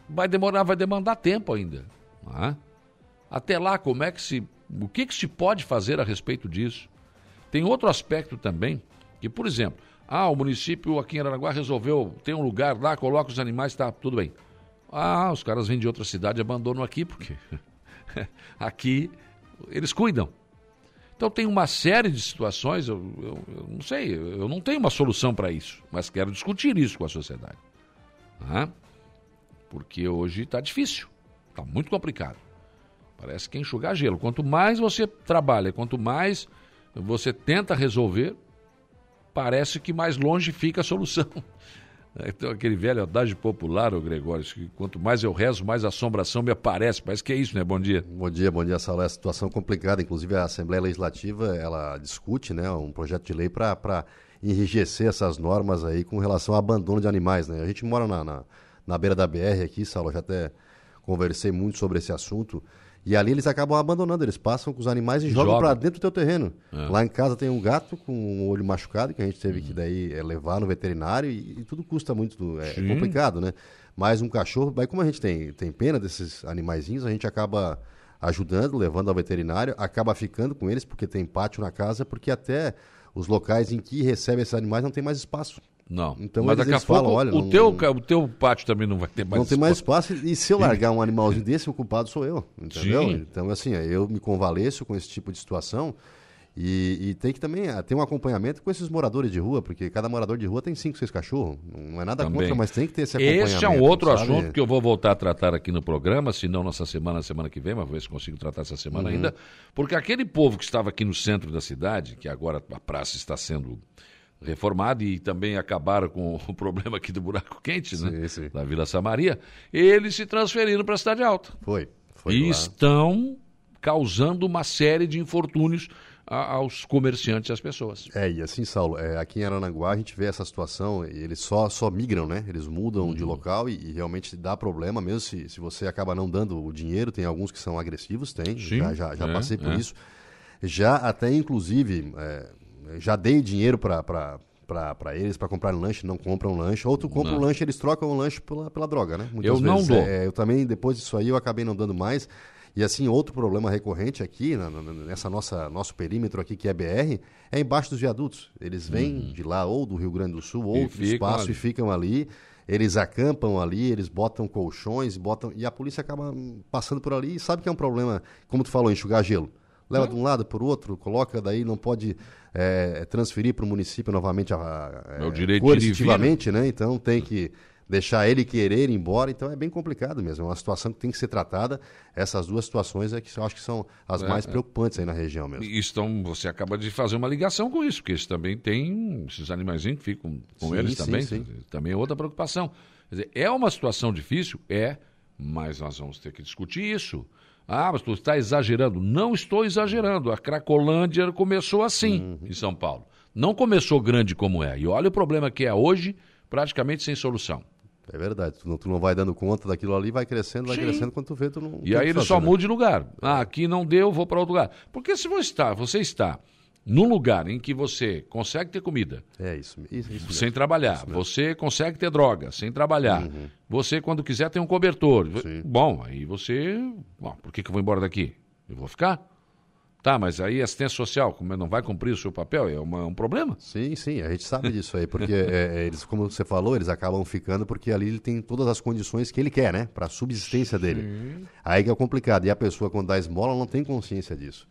vai demorar, vai demandar tempo ainda. Ah, até lá, como é que se. O que, que se pode fazer a respeito disso? Tem outro aspecto também, que, por exemplo, ah, o município aqui em Aranaguá resolveu, tem um lugar lá, coloca os animais, tá, tudo bem. Ah, os caras vêm de outra cidade e abandonam aqui, porque aqui eles cuidam. Então tem uma série de situações, eu, eu, eu não sei, eu não tenho uma solução para isso, mas quero discutir isso com a sociedade. Porque hoje está difícil, está muito complicado. Parece que é enxugar gelo. Quanto mais você trabalha, quanto mais você tenta resolver, parece que mais longe fica a solução. Então, aquele velho adágio popular, o Gregório, que quanto mais eu rezo, mais assombração me aparece. Parece que é isso, né? Bom dia. Bom dia, bom dia, Saulo. É situação complicada. Inclusive, a Assembleia Legislativa, ela discute né, um projeto de lei para enrijecer essas normas aí com relação ao abandono de animais, né? A gente mora na, na, na beira da BR aqui, Saulo, já até conversei muito sobre esse assunto. E ali eles acabam abandonando, eles passam com os animais e jogam para dentro do teu terreno. É. Lá em casa tem um gato com um olho machucado que a gente teve que daí é, levar no veterinário e, e tudo custa muito, é, é, complicado, né? Mas um cachorro, aí como a gente tem, tem pena desses animaizinhos, a gente acaba ajudando, levando ao veterinário, acaba ficando com eles porque tem pátio na casa, porque até os locais em que recebe esses animais não tem mais espaço. Não. Então Mas daqui a pouco falam, olha, o, não, teu, o teu pátio também não vai ter mais Não tem mais espaço. E se eu largar um animalzinho desse, o culpado sou eu. Entendeu? Sim. Então, assim, eu me convaleço com esse tipo de situação. E, e, tem que também ah, ter um acompanhamento com esses moradores de rua, porque cada morador de rua tem cinco, seis cachorros. Não é nada também. contra, mas tem que ter esse acompanhamento. Esse é um outro sabe? assunto que eu vou voltar a tratar aqui no programa, se não nessa semana, semana que vem, mas vou ver se consigo tratar essa semana uhum. ainda. Porque aquele povo que estava aqui no centro da cidade, que agora a praça está sendo reformado e também acabaram com o problema aqui do buraco quente, sim, né? Sim. Da Vila Samaria, eles se transferiram para a Cidade Alta. Foi. foi e lá. estão causando uma série de infortúnios a, aos comerciantes e às pessoas. É, e assim, Saulo, é, aqui em Aranaguá a gente vê essa situação, eles só, só migram, né? Eles mudam uhum. de local e, e, realmente dá problema, mesmo se, se você acaba não dando o dinheiro, tem alguns que são agressivos, tem, Sim, já, já, já é, passei por é. isso. Já até, inclusive, é, já dei dinheiro para para eles para comprar lanche, não compram lanche. Ou tu compra não. um lanche, eles trocam o lanche pela, pela droga, né? Muitas eu vezes, não dou. É, eu também, depois disso aí, eu acabei não dando mais. E assim, outro problema recorrente aqui, na, nessa nossa nosso perímetro aqui, que é BR, é embaixo dos viadutos. Eles vêm uhum. de lá, ou do Rio Grande do Sul, ou do espaço ali. e ficam ali. Eles acampam ali, eles botam colchões, botam. E a polícia acaba passando por ali e sabe que é um problema, como tu falou, enxugar gelo. Leva de um lado para o outro, coloca, daí não pode é, transferir para o município novamente a, é, o direito coercitivamente, né? Então tem que deixar ele querer ir embora, então é bem complicado mesmo. É uma situação que tem que ser tratada. Essas duas situações é que eu acho que são as é, mais é. preocupantes aí na região mesmo. Então você acaba de fazer uma ligação com isso, porque eles também têm esses animaizinhos que ficam com sim, eles sim, também. Sim. Também é outra preocupação. Quer dizer, é uma situação difícil? É, mas nós vamos ter que discutir isso. Ah, mas tu está exagerando. Não estou exagerando. A Cracolândia começou assim uhum. em São Paulo. Não começou grande como é. E olha o problema que é hoje, praticamente sem solução. É verdade, tu não, tu não vai dando conta daquilo ali, vai crescendo, vai Sim. crescendo, quando tu vê, tu não. E aí ele só né? muda de lugar. Ah, aqui não deu, vou para outro lugar. Porque se você está, você está num lugar em que você consegue ter comida. É isso, isso, isso sem trabalhar. Isso você consegue ter droga sem trabalhar. Uhum. Você, quando quiser, tem um cobertor. Sim. Bom, aí você. Bom, por que, que eu vou embora daqui? Eu vou ficar? Tá, mas aí assistência social, como não vai cumprir o seu papel, é uma, um problema? Sim, sim, a gente sabe disso aí, porque é, é, eles, como você falou, eles acabam ficando porque ali ele tem todas as condições que ele quer, né? Para a subsistência sim. dele. Aí que é complicado. E a pessoa, quando dá esmola, não tem consciência disso.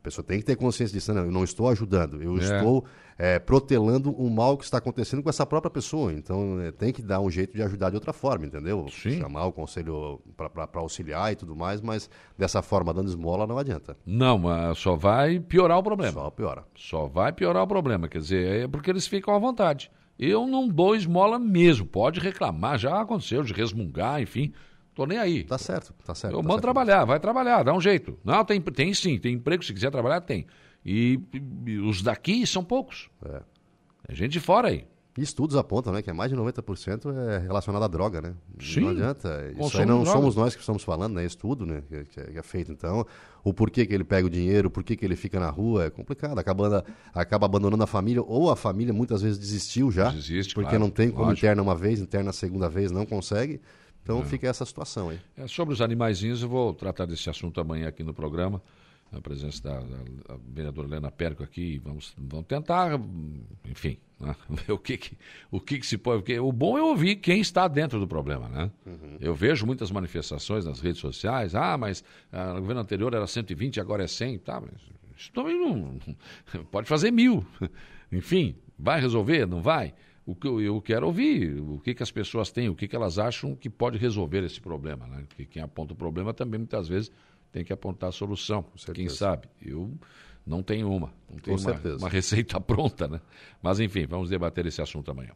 A pessoa tem que ter consciência disso. Não, eu não estou ajudando, eu é. estou é, protelando um mal que está acontecendo com essa própria pessoa. Então, é, tem que dar um jeito de ajudar de outra forma, entendeu? Sim. Chamar o conselho para auxiliar e tudo mais, mas dessa forma, dando esmola, não adianta. Não, mas só vai piorar o problema. Só piora. Só vai piorar o problema. Quer dizer, é porque eles ficam à vontade. Eu não dou esmola mesmo. Pode reclamar, já aconteceu de resmungar, enfim. Tô nem aí. Tá certo, tá certo. Eu tá mando certo. trabalhar, vai trabalhar, dá um jeito. Não, tem, tem sim, tem emprego, se quiser trabalhar, tem. E, e os daqui são poucos. É. É gente de fora aí. E estudos apontam, né, que é mais de 90% é relacionado à droga, né? Sim. Não adianta. Isso aí não somos nós que estamos falando, né? Estudo, né? Que, que, é feito. Então, o porquê que ele pega o dinheiro, o porquê que ele fica na rua, é complicado. Acaba, acaba abandonando a família, ou a família muitas vezes desistiu já. Desiste, Porque claro, não tem como lógico. interna uma vez, interna a segunda vez, não consegue. Então é. fica essa situação aí. É, sobre os animaizinhos, eu vou tratar desse assunto amanhã aqui no programa. A presença da, da, da vereadora Helena Perco aqui. Vamos, vamos tentar, enfim, né? ver o que, que, o que, que se pode. Porque o bom é ouvir quem está dentro do problema. Né? Uhum. Eu vejo muitas manifestações nas redes sociais. Ah, mas ah, no governo anterior era 120, agora é 100. Tá, mas isso também não. Pode fazer mil. Enfim, vai resolver? Não vai? O que eu, quero ouvir, o que, que as pessoas têm, o que, que elas acham que pode resolver esse problema. Né? Porque quem aponta o problema também muitas vezes tem que apontar a solução. Quem sabe? Eu não tenho uma, não tenho uma, uma, receita pronta, né? Mas enfim, vamos debater esse assunto amanhã.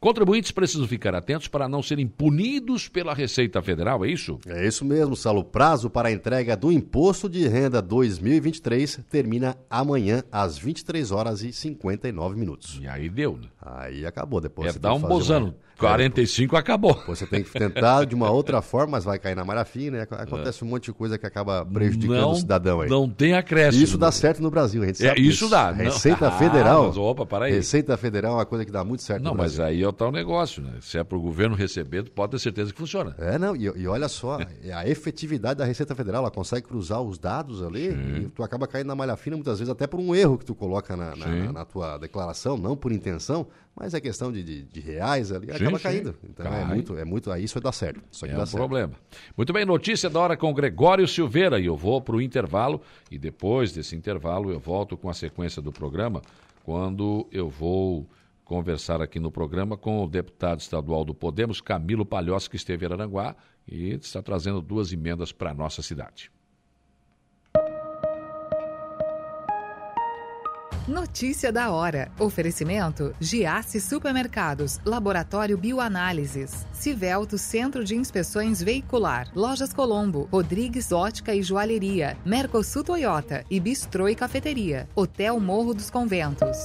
Contribuintes precisam ficar atentos para não serem punidos pela Receita Federal, é isso? É isso mesmo, Salo. O prazo para a entrega do Imposto de Renda 2023 termina amanhã às 23 horas e 59 minutos. E aí deu, né? Aí acabou. Depois é, dá um bozano. Uma... 45 é, acabou. Você tem que tentar de uma outra forma, mas vai cair na malha fina. Né? Acontece é. um monte de coisa que acaba prejudicando não, o cidadão aí. Não tem acréscimo. Isso dá certo no Brasil, a gente sabe. É, isso dá. Receita não. Federal. Ah, mas, opa, para aí. Receita Federal é uma coisa que dá muito certo Não, mas aí é o tal negócio, né? Se é para o governo receber, pode ter certeza que funciona. É, não, e, e olha só, a efetividade da Receita Federal, ela consegue cruzar os dados ali Sim. e tu acaba caindo na malha fina muitas vezes até por um erro que tu coloca na, na, na tua declaração, não por intenção, mas é questão de, de, de reais ali, sim, acaba sim. caindo. Então Cai. é muito, é muito, aí isso vai dar certo. Isso é um certo. problema. Muito bem, notícia da hora com Gregório Silveira e eu vou para o intervalo e depois desse intervalo eu volto com a sequência do programa quando eu vou conversar aqui no programa com o deputado estadual do Podemos, Camilo Palhoça, que esteve em Aranguá e está trazendo duas emendas para a nossa cidade. Notícia da hora. Oferecimento: Giasse Supermercados, Laboratório Bioanálises, Civelto Centro de Inspeções Veicular, Lojas Colombo, Rodrigues Ótica e Joalheria, Mercosul Toyota e Bistrô e Cafeteria, Hotel Morro dos Conventos.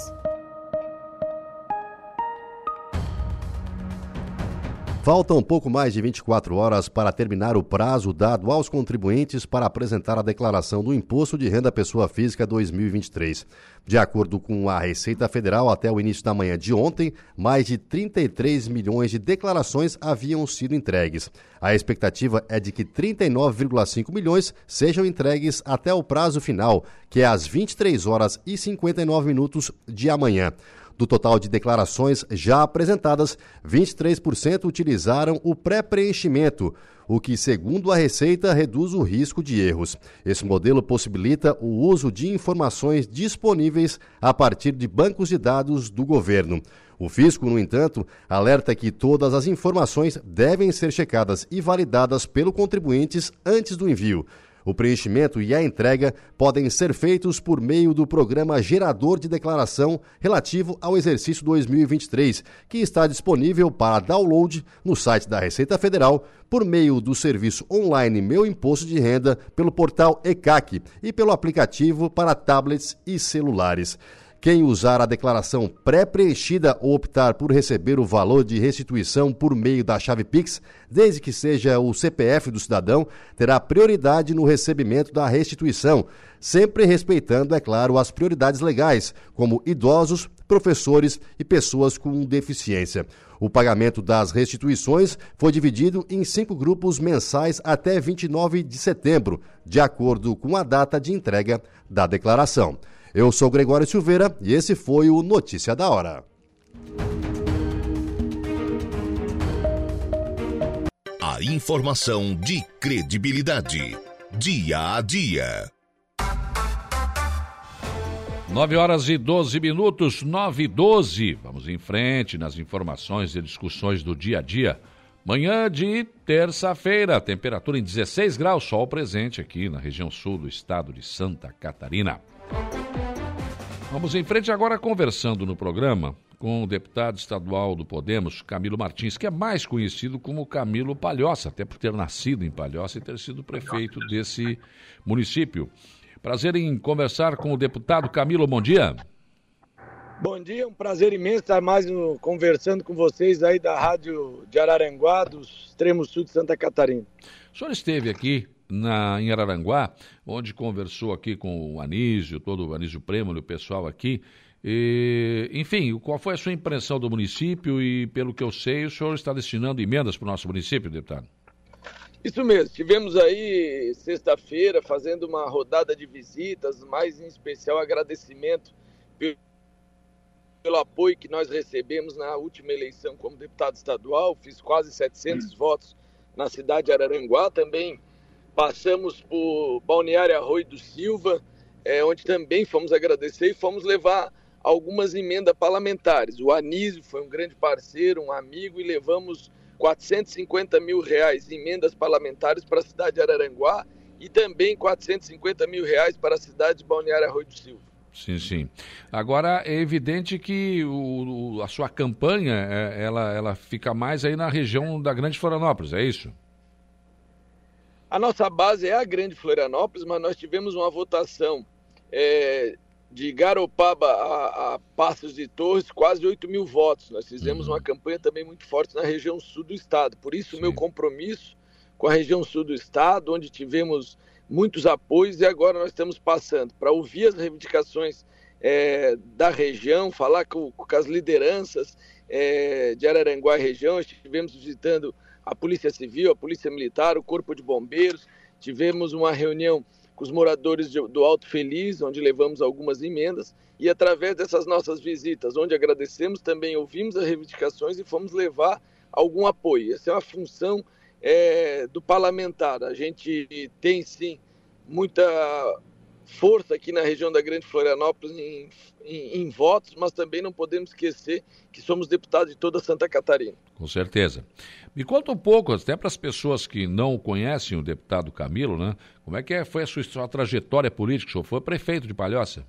Faltam um pouco mais de 24 horas para terminar o prazo dado aos contribuintes para apresentar a declaração do Imposto de Renda Pessoa Física 2023. De acordo com a Receita Federal, até o início da manhã de ontem, mais de 33 milhões de declarações haviam sido entregues. A expectativa é de que 39,5 milhões sejam entregues até o prazo final, que é às 23 horas e 59 minutos de amanhã. Do total de declarações já apresentadas, 23% utilizaram o pré-preenchimento, o que, segundo a Receita, reduz o risco de erros. Esse modelo possibilita o uso de informações disponíveis a partir de bancos de dados do governo. O fisco, no entanto, alerta que todas as informações devem ser checadas e validadas pelo contribuintes antes do envio. O preenchimento e a entrega podem ser feitos por meio do programa Gerador de Declaração relativo ao exercício 2023, que está disponível para download no site da Receita Federal por meio do serviço online Meu Imposto de Renda pelo portal ECAC e pelo aplicativo para tablets e celulares. Quem usar a declaração pré-preenchida ou optar por receber o valor de restituição por meio da chave Pix, desde que seja o CPF do cidadão, terá prioridade no recebimento da restituição, sempre respeitando, é claro, as prioridades legais, como idosos, professores e pessoas com deficiência. O pagamento das restituições foi dividido em cinco grupos mensais até 29 de setembro, de acordo com a data de entrega da declaração. Eu sou Gregório Silveira e esse foi o Notícia da Hora. A informação de credibilidade. Dia a dia. 9 horas e 12 minutos, 9 e 12. Vamos em frente nas informações e discussões do dia a dia. Manhã de terça-feira, temperatura em 16 graus, sol presente aqui na região sul do estado de Santa Catarina. Vamos em frente agora conversando no programa com o deputado estadual do Podemos, Camilo Martins, que é mais conhecido como Camilo Palhoça, até por ter nascido em Palhoça e ter sido prefeito desse município. Prazer em conversar com o deputado Camilo, bom dia. Bom dia, um prazer imenso estar mais no, conversando com vocês aí da Rádio de Araranguá, do extremo sul de Santa Catarina. O senhor esteve aqui na, em Araranguá, onde conversou aqui com o Anísio, todo o Anísio Prêmio, o pessoal aqui. E, enfim, qual foi a sua impressão do município e, pelo que eu sei, o senhor está destinando emendas para o nosso município, deputado? Isso mesmo, tivemos aí sexta-feira fazendo uma rodada de visitas, mais em especial agradecimento pelo, apoio que nós recebemos na última eleição como deputado estadual, fiz quase 700 hum. votos na cidade de Araranguá, também passamos por Balneário Arroio do Silva, é, onde também fomos agradecer e fomos levar algumas emendas parlamentares. O Anísio foi um grande parceiro, um amigo, e levamos 450 mil reais em emendas parlamentares para a cidade de Araranguá e também 450 mil reais para a cidade de Balneário Arroio do Silva. Sim, sim. Agora é evidente que o, a sua campanha é, ela, ela fica mais aí na região da Grande Florianópolis, é isso? A nossa base é a Grande Florianópolis, mas nós tivemos uma votação é, de Garopaba a, a, Passos de Torres, quase 8 mil votos. Nós fizemos uhum. uma campanha também muito forte na região sul do estado. Por isso, o meu compromisso com a região sul do estado, onde tivemos muitos apoios e agora nós estamos passando para ouvir as reivindicações é, da região, falar com, com as lideranças é, de Araranguá e região. Estivemos visitando a Polícia Civil, a Polícia Militar, o Corpo de Bombeiros. Tivemos uma reunião com os moradores do Alto Feliz, onde levamos algumas emendas, e através dessas nossas visitas, onde agradecemos, também ouvimos as reivindicações e fomos levar algum apoio. Essa é uma função é, do parlamentar. A gente tem sim muita força aqui na região da Grande Florianópolis em, em, em, votos, mas também não podemos esquecer que somos deputados de toda Santa Catarina. Com certeza. Me conta um pouco, até para as pessoas que não conhecem o deputado Camilo, né? Como é que é, foi a sua, sua trajetória política? O senhor foi prefeito de Palhoça?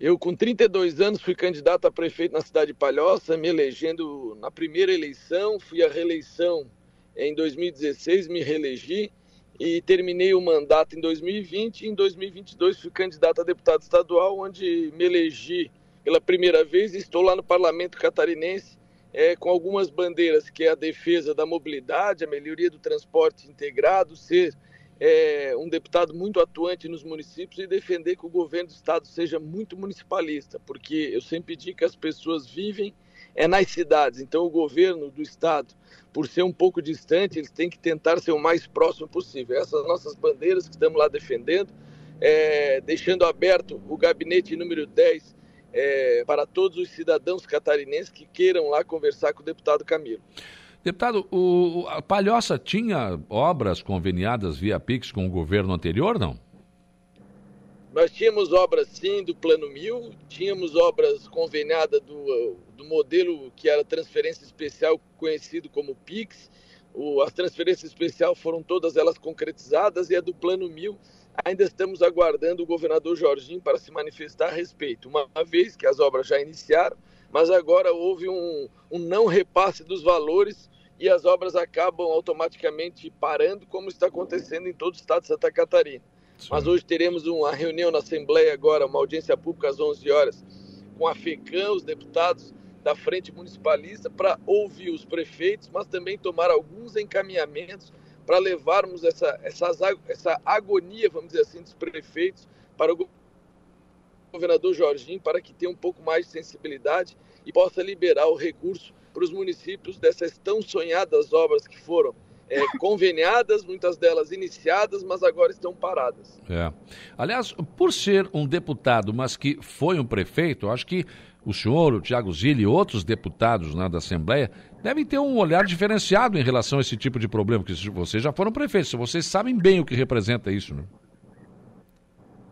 Eu, com 32 anos, fui candidato a prefeito na cidade de Palhoça, me elegendo na primeira eleição, fui à reeleição em 2016, me reelegi e terminei o mandato em 2020 e em 2022 fui candidato a deputado estadual, onde me elegi pela primeira vez e estou lá no Parlamento Catarinense é, com algumas bandeiras, que é a defesa da mobilidade, a melhoria do transporte integrado, ser é, um deputado muito atuante nos municípios e defender que o governo do estado seja muito municipalista, porque eu sempre digo que as pessoas vivem é nas cidades, então o governo do estado, por ser um pouco distante, eles têm que tentar ser o mais próximo possível. Essas nossas bandeiras que estamos lá defendendo, é, deixando aberto o gabinete número 10 é, para todos os cidadãos catarinenses que queiram lá conversar com o deputado Camilo. Deputado, o, a Palhoça tinha obras conveniadas via Pix com o governo anterior, não? Nós tínhamos obras, sim, do Plano Mil, tínhamos obras conveniadas do, do modelo que era transferência especial, conhecido como PIX. O, as transferências especiais foram todas elas concretizadas e a do Plano Mil ainda estamos aguardando o governador Jorginho para se manifestar a respeito, uma vez que as obras já iniciaram, mas agora houve um, um não repasse dos valores e as obras acabam automaticamente parando, como está acontecendo em todo o estado de Santa Catarina. Sim. Mas hoje teremos uma reunião na Assembleia agora, uma audiência pública às 11 horas, com a FECAM, os deputados da Frente Municipalista, para ouvir os prefeitos, mas também tomar alguns encaminhamentos para levarmos essa, essa, essa agonia, vamos dizer assim, dos prefeitos para o governador Jorginho, para que tenha um pouco mais de sensibilidade e possa liberar o recurso para os municípios dessas tão sonhadas obras que foram é, conveniadas, muitas delas iniciadas, mas agora estão paradas. É. Aliás, por ser um deputado, mas que foi um prefeito, acho que o senhor, o Tiago Zilli e outros deputados né, da Assembleia devem ter um olhar diferenciado em relação a esse tipo de problema, porque vocês já foram prefeitos, vocês sabem bem o que representa isso, né?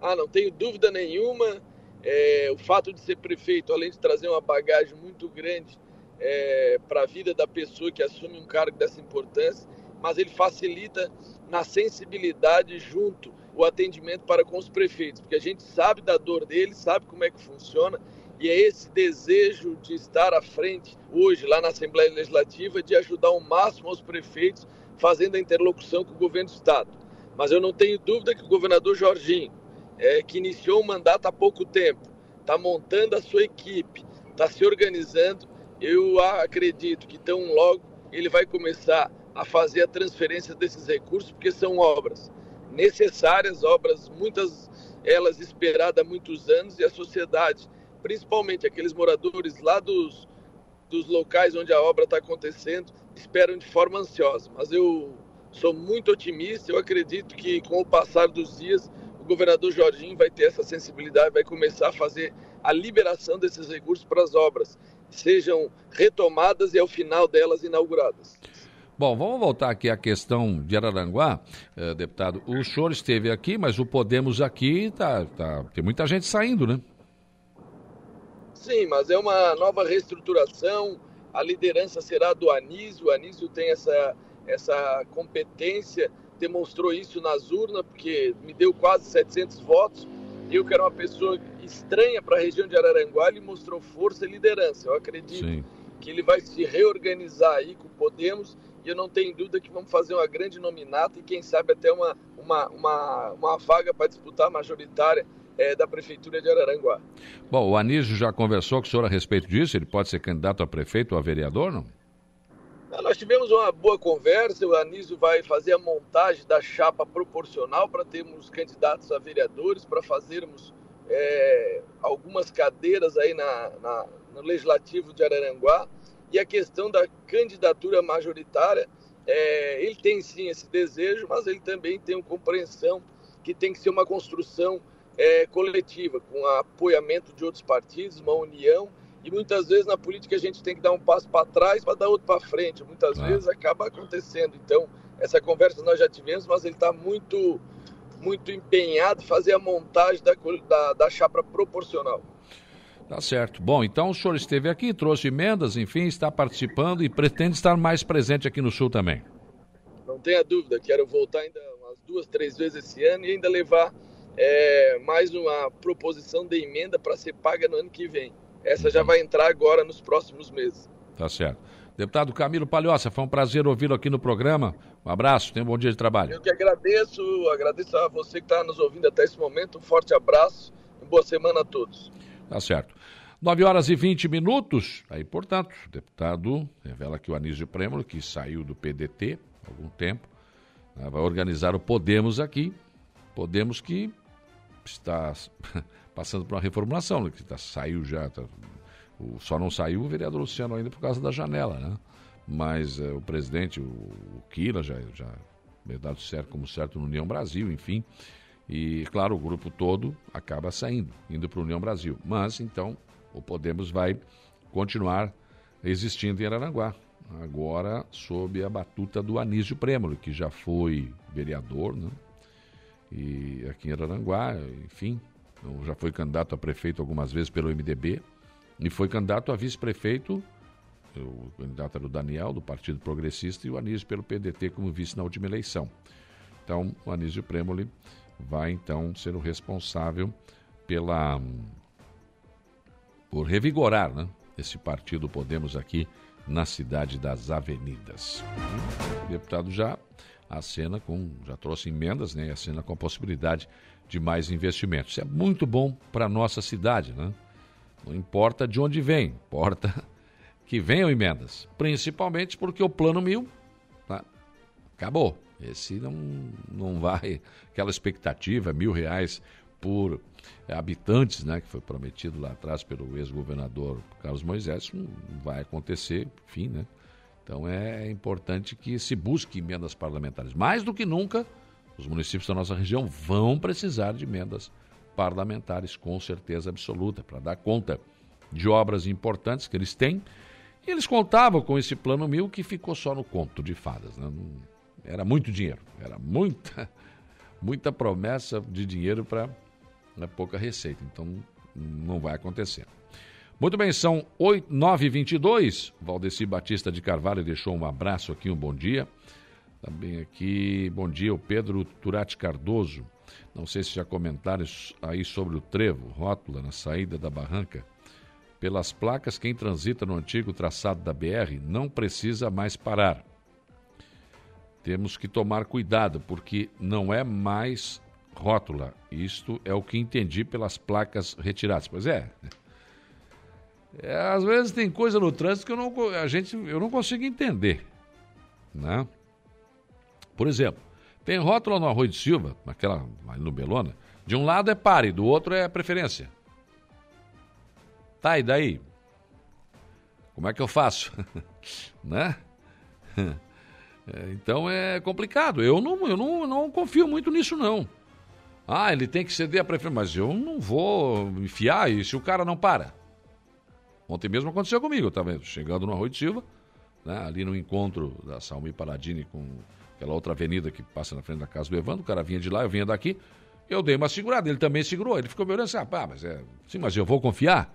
Ah, não tenho dúvida nenhuma. É, o fato de ser prefeito, além de trazer uma bagagem muito grande é, para a vida da pessoa que assume um cargo dessa importância, mas ele facilita na sensibilidade junto o atendimento para com os prefeitos, porque a gente sabe da dor deles, sabe como é que funciona e é esse desejo de estar à frente hoje, lá na Assembleia Legislativa, de ajudar ao máximo os prefeitos, fazendo a interlocução com o governo do Estado. Mas eu não tenho dúvida que o governador Jorginho, é, que iniciou o mandato há pouco tempo, está montando a sua equipe, está se organizando. Eu acredito que tão logo ele vai começar a fazer a transferência desses recursos, porque são obras necessárias, obras, muitas elas esperadas há muitos anos, e a sociedade principalmente aqueles moradores lá dos, dos locais onde a obra está acontecendo, esperam de forma ansiosa. Mas eu sou muito otimista, eu acredito que com o passar dos dias, o governador Jorginho vai ter essa sensibilidade, vai começar a fazer a liberação desses recursos para as obras, sejam retomadas e ao final delas inauguradas. Bom, vamos voltar aqui à questão de Araranguá, eh, deputado. O senhor esteve aqui, mas o Podemos aqui tá, tá, tem muita gente saindo, né? Sim, mas é uma nova reestruturação. A liderança será do Anísio. O Anísio tem essa, essa competência, demonstrou isso nas urnas, porque me deu quase 700 votos. Eu, que era uma pessoa estranha para a região de Araranguá, ele mostrou força e liderança. Eu acredito Sim. que ele vai se reorganizar aí com o Podemos e eu não tenho dúvida que vamos fazer uma grande nominata e quem sabe até uma, uma, uma, uma vaga para disputar a majoritária é, da Prefeitura de Araranguá. Bom, o Anísio já conversou com o senhor a respeito disso? Ele pode ser candidato a prefeito ou a vereador, não? não nós tivemos uma boa conversa, o Anísio vai fazer a montagem da chapa proporcional para termos candidatos a vereadores, para fazermos é, algumas cadeiras aí na, na, no Legislativo de Araranguá. E a questão da candidatura majoritária, é, ele tem sim esse desejo, mas ele também tem uma compreensão que tem que ser uma construção é, coletiva, com apoiamento de outros partidos, uma união. E muitas vezes na política a gente tem que dar um passo para trás para dar outro para frente. Muitas ah. vezes acaba acontecendo. Então, essa conversa nós já tivemos, mas ele está muito, muito empenhado em fazer a montagem da, da, da chapa proporcional. Tá certo. Bom, então o senhor esteve aqui, trouxe emendas, enfim, está participando e pretende estar mais presente aqui no Sul também. Não tenha dúvida, quero voltar ainda umas duas, três vezes esse ano e ainda levar é, mais uma proposição de emenda para ser paga no ano que vem. Essa já vai entrar agora nos próximos meses. Tá certo. Deputado Camilo Palhoça, foi um prazer ouvi-lo aqui no programa. Um abraço, tenha um bom dia de trabalho. Eu que agradeço, agradeço a você que está nos ouvindo até esse momento. Um forte abraço e boa semana a todos. Tá certo. 9 horas e 20 minutos. Aí, portanto, o deputado revela que o Anísio Prêmolo, que saiu do PDT há algum tempo, né, vai organizar o Podemos aqui. Podemos que está passando por uma reformulação, né, que tá, saiu já, tá, o, só não saiu o vereador Luciano ainda por causa da janela, né? Mas é, o presidente, o, o já, já é dado certo como certo no União Brasil, enfim. E, claro, o grupo todo acaba saindo, indo para a União Brasil. Mas, então, o Podemos vai continuar existindo em Araranguá. Agora, sob a batuta do Anísio Prêmolo, que já foi vereador, né? E aqui em Araranguá, enfim, já foi candidato a prefeito algumas vezes pelo MDB e foi candidato a vice-prefeito. O candidato era o Daniel, do Partido Progressista, e o Anísio pelo PDT como vice na última eleição. Então, o Anísio Premoli vai então ser o responsável pela por revigorar né, esse partido Podemos aqui na cidade das avenidas. O deputado já acena com, já trouxe emendas, né, acena com a possibilidade de mais investimentos. Isso é muito bom para a nossa cidade, né? Não importa de onde vem, importa que venham emendas. Principalmente porque o plano mil tá, acabou. Esse não, não vai, aquela expectativa, mil reais por habitantes, né, que foi prometido lá atrás pelo ex-governador Carlos Moisés, não vai acontecer, enfim, né? Então é importante que se busque emendas parlamentares. Mais do que nunca, os municípios da nossa região vão precisar de emendas parlamentares, com certeza absoluta, para dar conta de obras importantes que eles têm. E eles contavam com esse plano mil que ficou só no conto de fadas. Né? Era muito dinheiro, era muita, muita promessa de dinheiro para né, pouca receita. Então não vai acontecer. Muito bem, são 9h22. Valdeci Batista de Carvalho deixou um abraço aqui, um bom dia. Também aqui, bom dia, o Pedro Turati Cardoso. Não sei se já comentaram aí sobre o trevo, rótula na saída da barranca. Pelas placas, quem transita no antigo traçado da BR não precisa mais parar. Temos que tomar cuidado, porque não é mais rótula. Isto é o que entendi pelas placas retiradas. Pois é. É às vezes tem coisa no trânsito que eu não, a gente, eu não consigo entender. Né? Por exemplo, tem rótulo no Arroio de Silva, naquela, no Belona, de um lado é pare, do outro é preferência. Tá, e daí? Como é que eu faço? né? É, então é complicado. Eu não, eu não, não confio muito nisso, não. Ah, ele tem que ceder a preferência, mas eu não vou enfiar e se o cara não para. Ontem mesmo aconteceu comigo, estava chegando no Arroio de Silva, né, ali no encontro da Salmi Paladini com aquela outra avenida que passa na frente da casa do Evandro, o cara vinha de lá, eu vinha daqui, eu dei uma segurada, ele também segurou, ele ficou me olhando assim, ah, mas é, sim, mas eu vou confiar?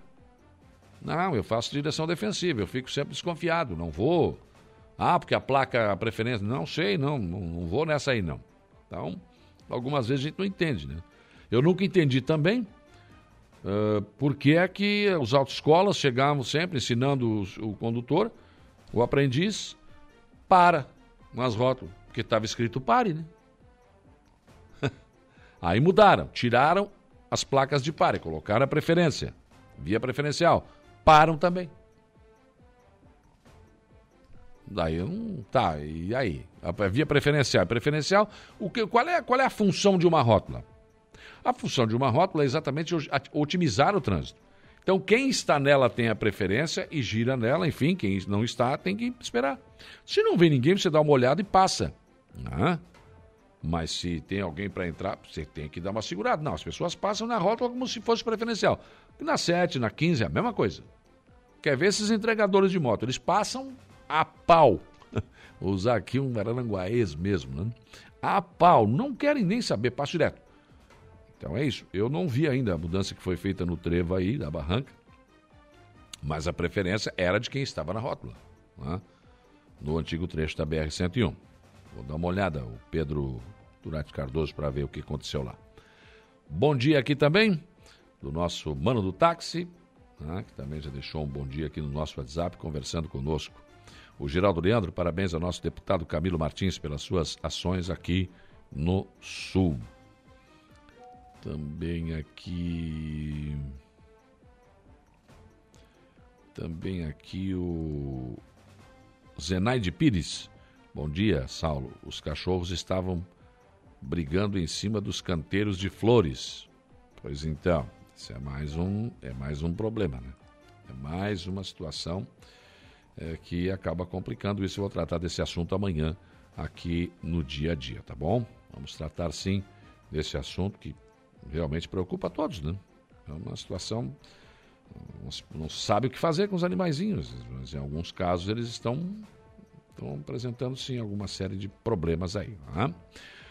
Não, eu faço direção defensiva, eu fico sempre desconfiado, não vou, ah, porque a placa, a preferência, não sei, não, não, não vou nessa aí não. Então, algumas vezes a gente não entende, né? Eu nunca entendi também uh, por que é que os autoescolas chegavam sempre ensinando o, condutor, o aprendiz, para nas rótulas porque estava escrito pare, né? Aí mudaram, tiraram as placas de pare, colocaram a preferência, via preferencial. Param também. Daí não. Tá, e aí? A via preferencial. Preferencial, o que, qual, é, qual é a função de uma rótula? A função de uma rótula é exatamente otimizar o trânsito. Então, quem está nela tem a preferência e gira nela, enfim, quem não está tem que esperar. Se não vem ninguém, você dá uma olhada e passa. Ah, mas se tem alguém para entrar, você tem que dar uma segurada. Não, as pessoas passam na rota como se fosse preferencial. Na 7, na 15, é a mesma coisa. Quer ver esses entregadores de moto? Eles passam a pau. Vou usar aqui um aranguaês mesmo, né? A pau. Não querem nem saber, passo direto. Então é isso. Eu não vi ainda a mudança que foi feita no trevo aí, da barranca. Mas a preferência era de quem estava na rótula. Né? No antigo trecho da BR-101. Vou dar uma olhada, o Pedro Durante Cardoso, para ver o que aconteceu lá. Bom dia aqui também, do nosso mano do táxi, né, que também já deixou um bom dia aqui no nosso WhatsApp, conversando conosco. O Geraldo Leandro, parabéns ao nosso deputado Camilo Martins pelas suas ações aqui no Sul. Também aqui. Também aqui o Zenaide Pires. Bom dia, Saulo. Os cachorros estavam brigando em cima dos canteiros de flores. Pois então, isso é mais um, é mais um problema, né? É mais uma situação é, que acaba complicando isso. Eu vou tratar desse assunto amanhã aqui no dia a dia, tá bom? Vamos tratar sim desse assunto que realmente preocupa a todos, né? É uma situação não, sabe o que fazer com os animaizinhos, mas em alguns casos eles estão, estão apresentando sim alguma série de problemas aí. Né?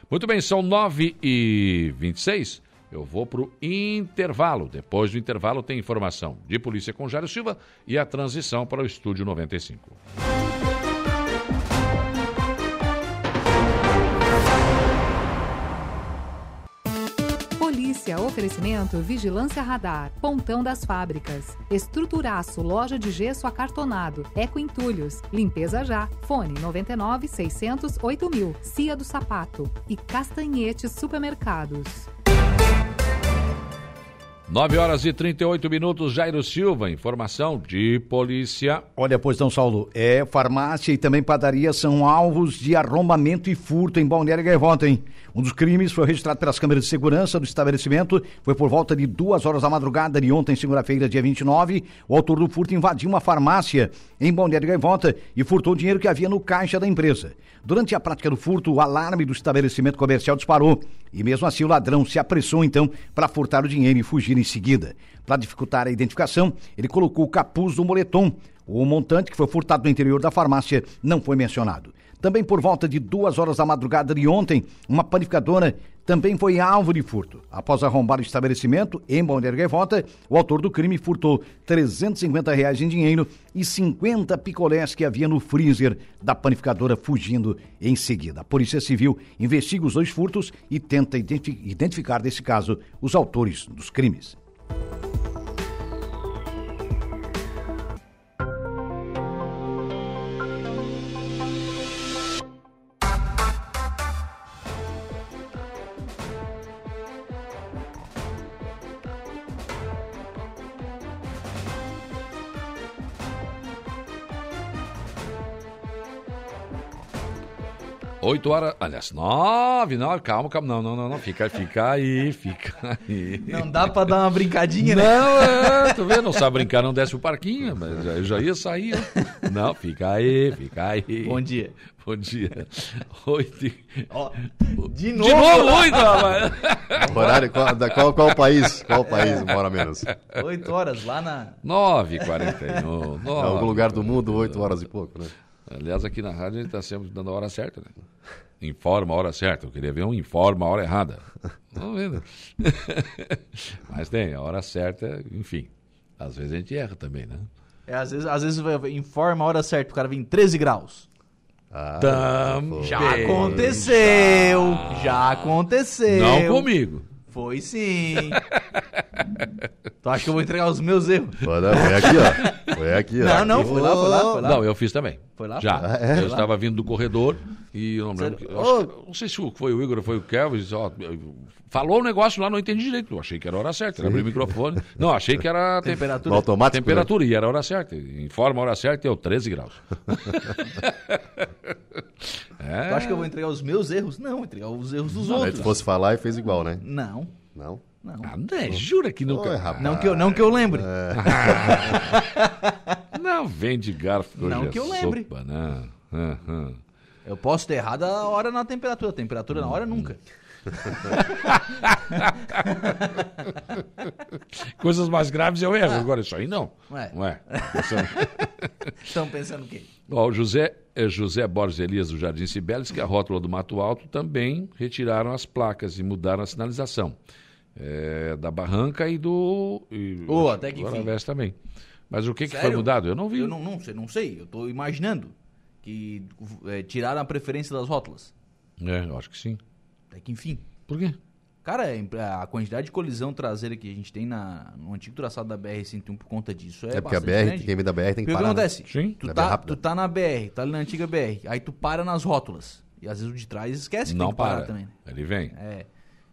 Muito bem, são 9 e 26 eu vou para o intervalo. Depois do intervalo tem informação de polícia com Jário Silva e a transição para o estúdio 95. Polícia, oferecimento Vigilância Radar, Pontão das Fábricas, Estruturaço, Loja de Gesso Acartonado, Eco Entulhos, Limpeza Já, Fone 99 600 8000, Cia do Sapato e Castanhetes Supermercados. 9 horas e 38 minutos, Jairo Silva, informação de polícia. Olha, pois não, Saulo, é farmácia e também padaria são alvos de arrombamento e furto em Balneário Gaivota, hein? Um dos crimes foi registrado pelas câmeras de segurança do estabelecimento, foi por volta de duas horas da madrugada de ontem, segunda-feira, dia 29. O autor do furto invadiu uma farmácia em Balneário Gaivota e furtou o dinheiro que havia no caixa da empresa. Durante a prática do furto, o alarme do estabelecimento comercial disparou e mesmo assim o ladrão se apressou então para furtar o dinheiro e fugir em seguida. Para dificultar a identificação, ele colocou o capuz do moletom. O montante que foi furtado no interior da farmácia não foi mencionado. Também por volta de duas horas da madrugada de ontem, uma panificadora também foi alvo de furto. Após arrombar o estabelecimento em Balneário Gaivota, o autor do crime furtou 350 reais em dinheiro e 50 picolés que havia no freezer da panificadora, fugindo em seguida. A Polícia Civil investiga os dois furtos e tenta identificar, nesse caso, os autores dos crimes. 8 horas, aliás, 9, 9, calma, calma, não, não, não, não, fica, fica aí, fica aí. Não dá pra dar uma brincadinha, né? Não, é, tu vê, não sabe brincar, não desce o parquinho, mas eu já ia sair. Não, fica aí, fica aí. Bom dia. Bom dia. Oito. Ó, de novo. De novo, oito, rapaz. Horário, qual, da, qual, qual país? Qual país, uma hora menos? 8 horas, lá na... 9h41. Em algum lugar do mundo, 8 horas e pouco, né? Aliás, aqui na rádio a gente está sempre dando a hora certa, né? Informa a hora certa. Eu queria ver um informa a hora errada. Não vendo. Mas tem, a hora certa, enfim. Às vezes a gente erra também, né? É, às vezes, às vezes informa a hora certa, o cara vem 13 graus. Ah, já aconteceu! Já. já aconteceu! Não comigo. Foi sim. tu acha que eu vou entregar os meus erros? Foi, aqui, ó. Foi aqui, ó. Não, não, foi lá, foi lá, foi lá. Não, eu fiz também. Foi lá? Já. Ah, é? Eu estava vindo do corredor e eu não lembro. Que, eu não sei se foi o Igor ou foi o Kelvin. Ó, falou um negócio lá, não entendi direito. Eu achei que era a hora certa. Sim. Abri o microfone. Não, achei que era a temperatura. automático. Temperatura, né? e era a hora certa. Informa a hora certa e eu 13 graus. é. Tu acha que eu vou entregar os meus erros? Não, entregar os erros dos não, outros. Se fosse falar e fez igual, né? Não. Não? Não. Ah, né? Jura que nunca. Oi, não, que eu, não que eu lembre. É. não vem de garfo Não que eu lembre. Sopa, né? Uhum. Eu posso ter errado a hora na temperatura. A temperatura na hora nunca. Coisas mais graves eu erro. Agora, isso aí não. Ué. Não é? Estão pensando o quê? Ó, o José, é José Borges Elias do Jardim Cibeles, que a rótula do Mato Alto também retiraram as placas e mudaram a sinalização. É, da Barranca e do. E, oh, até que enfim. também. Mas o que, que foi mudado? Eu não vi. Eu não, não, não sei, eu estou imaginando que é, tiraram a preferência das rótulas. É, eu acho que sim. Até que enfim. Por quê? Cara, a quantidade de colisão traseira que a gente tem na, no antigo traçado da BR-101 por conta disso é, é porque a BR, grande. quem vem da BR tem que porque parar. O que acontece? Sim. Tu tá, tu tá na BR, tá ali na antiga BR, aí tu para nas rótulas. E às vezes o de trás esquece que Não tem que parar para. também. Ele vem. É.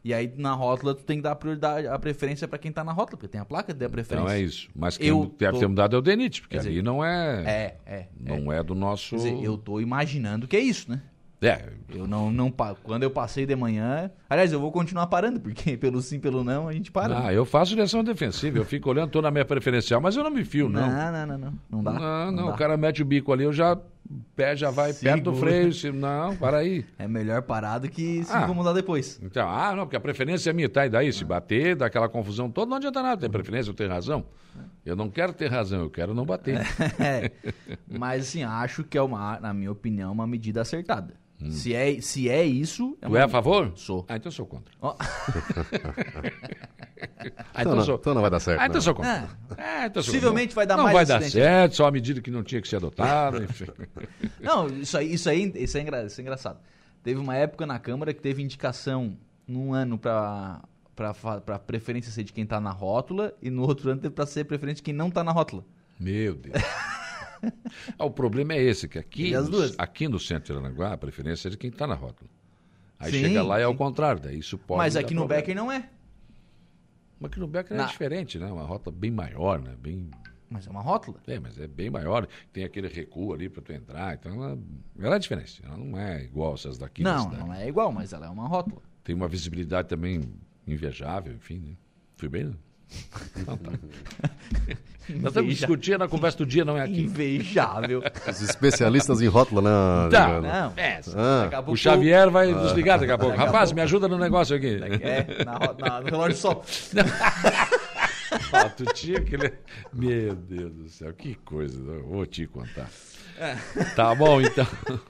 E aí na rótula tu tem que dar a prioridade, a preferência para quem tá na rótula, porque tem a placa de dar preferência. Então é isso. Mas quem Eu deve tô- ter mudado é o DENIT, porque dizer, ali não é. É, é. Não é, do nosso. Quer dizer, eu tô imaginando que é isso, né? É, Eu não, não quando eu passei de manhã, aliás, eu vou continuar parando, porque pelo sim, pelo não, a gente para. Ah, eu faço direção defensiva, eu fico olhando, tô na minha preferencial, mas eu não me fio, não. não, não, não, não, não dá. Não, não, dá. o cara mete o bico ali, eu já. Pé já vai perto do Segura. freio. se- Não, para aí. É melhor parar do que se Ah. incomodar depois. Então, ah, não, porque a preferência é minha, tá? E daí, se bater, dá aquela confusão toda, não adianta nada. Tem preferência, eu tenho razão. Eu não quero ter razão, eu quero não bater. É. Mas assim, acho que é uma, na minha opinião, uma medida acertada. Se, é, se é isso. Tu uma- é a favor? Sou. Ah, então eu sou contra. Ó. Ah, Então, eu não, sou- então não vai dar certo. Ah, então não. sou contra. Ah, então sou Possivelmente vai dar não mais vai dar acidente. certo, só a medida que não tinha que ser adotada. enfim. Não, isso aí, isso aí isso é, engra- isso é engraçado. Teve uma época na Câmara que teve indicação num ano fa- pra preferência ser de quem tá na rótula e no outro ano teve pra ser preferência de quem não tá na rótula. Meu Deus. Ah, o problema é esse, que aqui, as no, duas? aqui no centro de Aranaguá, a preferência é de quem está na rótula. Aí Sim, chega lá e é ao contrário, daí isso pode Mas aqui no problema. Becker não é. Mas aqui no Becker é diferente, né? Uma rota bem maior, né? Bem... Mas é uma rótula. É, mas é bem maior. Tem aquele recuo ali para tu entrar. Então, ela, ela é diferente. Ela não é igual essas daqui da Não, não é igual, mas ela é uma rótula. Tem uma visibilidade também invejável, enfim. Né? Fui bem, né? Então tá. Nós estamos discutindo na conversa do dia, não é aqui. Invejável. Os especialistas em rótula, né? Tá. Não, É, Ah. daqui a pouco O Xavier vai nos ligar daqui a pouco. Daqui a Rapaz, pouco. me ajuda no negócio aqui. É, na, na- no relógio de sol. Ah, tu tinha que. Meu Deus do céu, que coisa. Eu vou te contar. Tá bom, então. O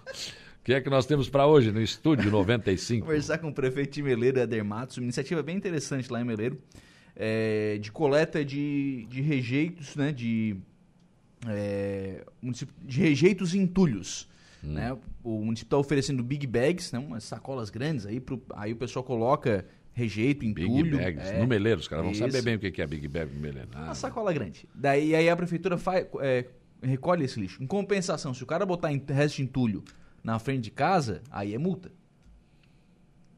que é que nós temos para hoje no Estúdio 95? Conversar com o prefeito de Meleiro, Eder Matos, uma iniciativa bem interessante lá em Meleiro, é, de coleta de, de rejeitos, né, de, é, de rejeitos e entulhos. Hum. Né? O município está oferecendo big bags, né, umas sacolas grandes, aí, pro, aí o pessoal coloca rejeito, Big entulho. Bags, é, no Meleiro. Os caras vão saber bem o que é Big Bag no Meleiro. Ah, Uma sacola grande. Daí aí a prefeitura faz, é, recolhe esse lixo. Em compensação, se o cara botar resto de entulho na frente de casa, aí é multa.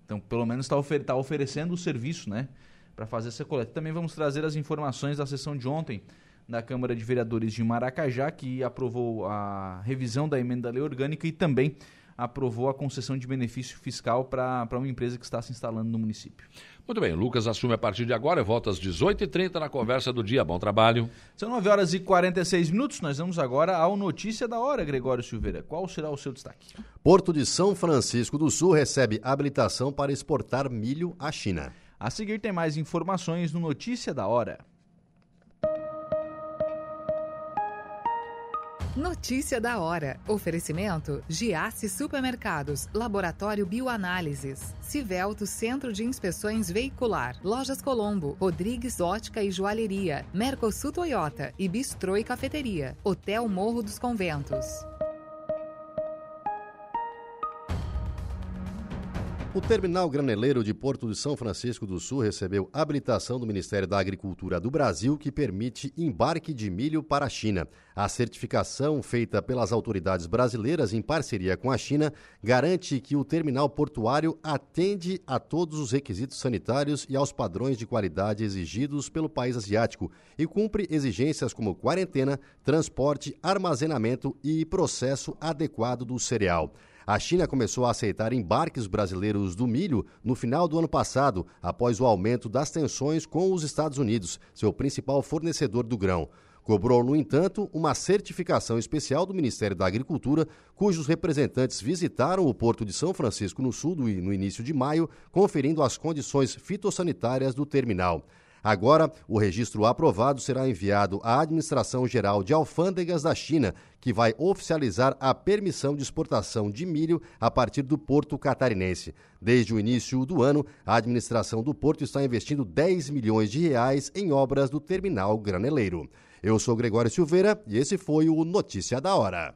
Então, pelo menos está ofer tá oferecendo o serviço, né? Para fazer essa coleta. Também vamos trazer as informações da sessão de ontem da Câmara de Vereadores de Maracajá, que aprovou a revisão da emenda da lei orgânica e também aprovou a concessão de benefício fiscal para uma empresa que está se instalando no município. Muito bem, o Lucas assume a partir de agora. Eu volto às 18h30 na conversa do dia. Bom trabalho. São 9 horas e 46 minutos. Nós vamos agora ao Notícia da Hora, Gregório Silveira. Qual será o seu destaque? Porto de São Francisco do Sul recebe habilitação para exportar milho à China. A seguir tem mais informações no Notícia da Hora. Notícia da hora. Oferecimento: Giasse Supermercados, Laboratório Bioanálises, Civelto Centro de Inspeções Veicular, Lojas Colombo, Rodrigues Ótica e Joalheria, Mercosul Toyota e Bistrô e Cafeteria, Hotel Morro dos Conventos. O terminal graneleiro de Porto de São Francisco do Sul recebeu habilitação do Ministério da Agricultura do Brasil que permite embarque de milho para a China. A certificação feita pelas autoridades brasileiras em parceria com a China garante que o terminal portuário atende a todos os requisitos sanitários e aos padrões de qualidade exigidos pelo país asiático e cumpre exigências como quarentena, transporte, armazenamento e processo adequado do cereal. A China começou a aceitar embarques brasileiros do milho no final do ano passado, após o aumento das tensões com os Estados Unidos, seu principal fornecedor do grão. Cobrou, no entanto, uma certificação especial do Ministério da Agricultura, cujos representantes visitaram o Porto de São Francisco no Sul no início de maio, conferindo as condições fitossanitárias do terminal. Agora, o registro aprovado será enviado à Administração Geral de Alfândegas da China, que vai oficializar a permissão de exportação de milho a partir do porto catarinense. Desde o início do ano, a administração do porto está investindo 10 milhões de reais em obras do terminal graneleiro. Eu sou Gregório Silveira e esse foi o Notícia da Hora.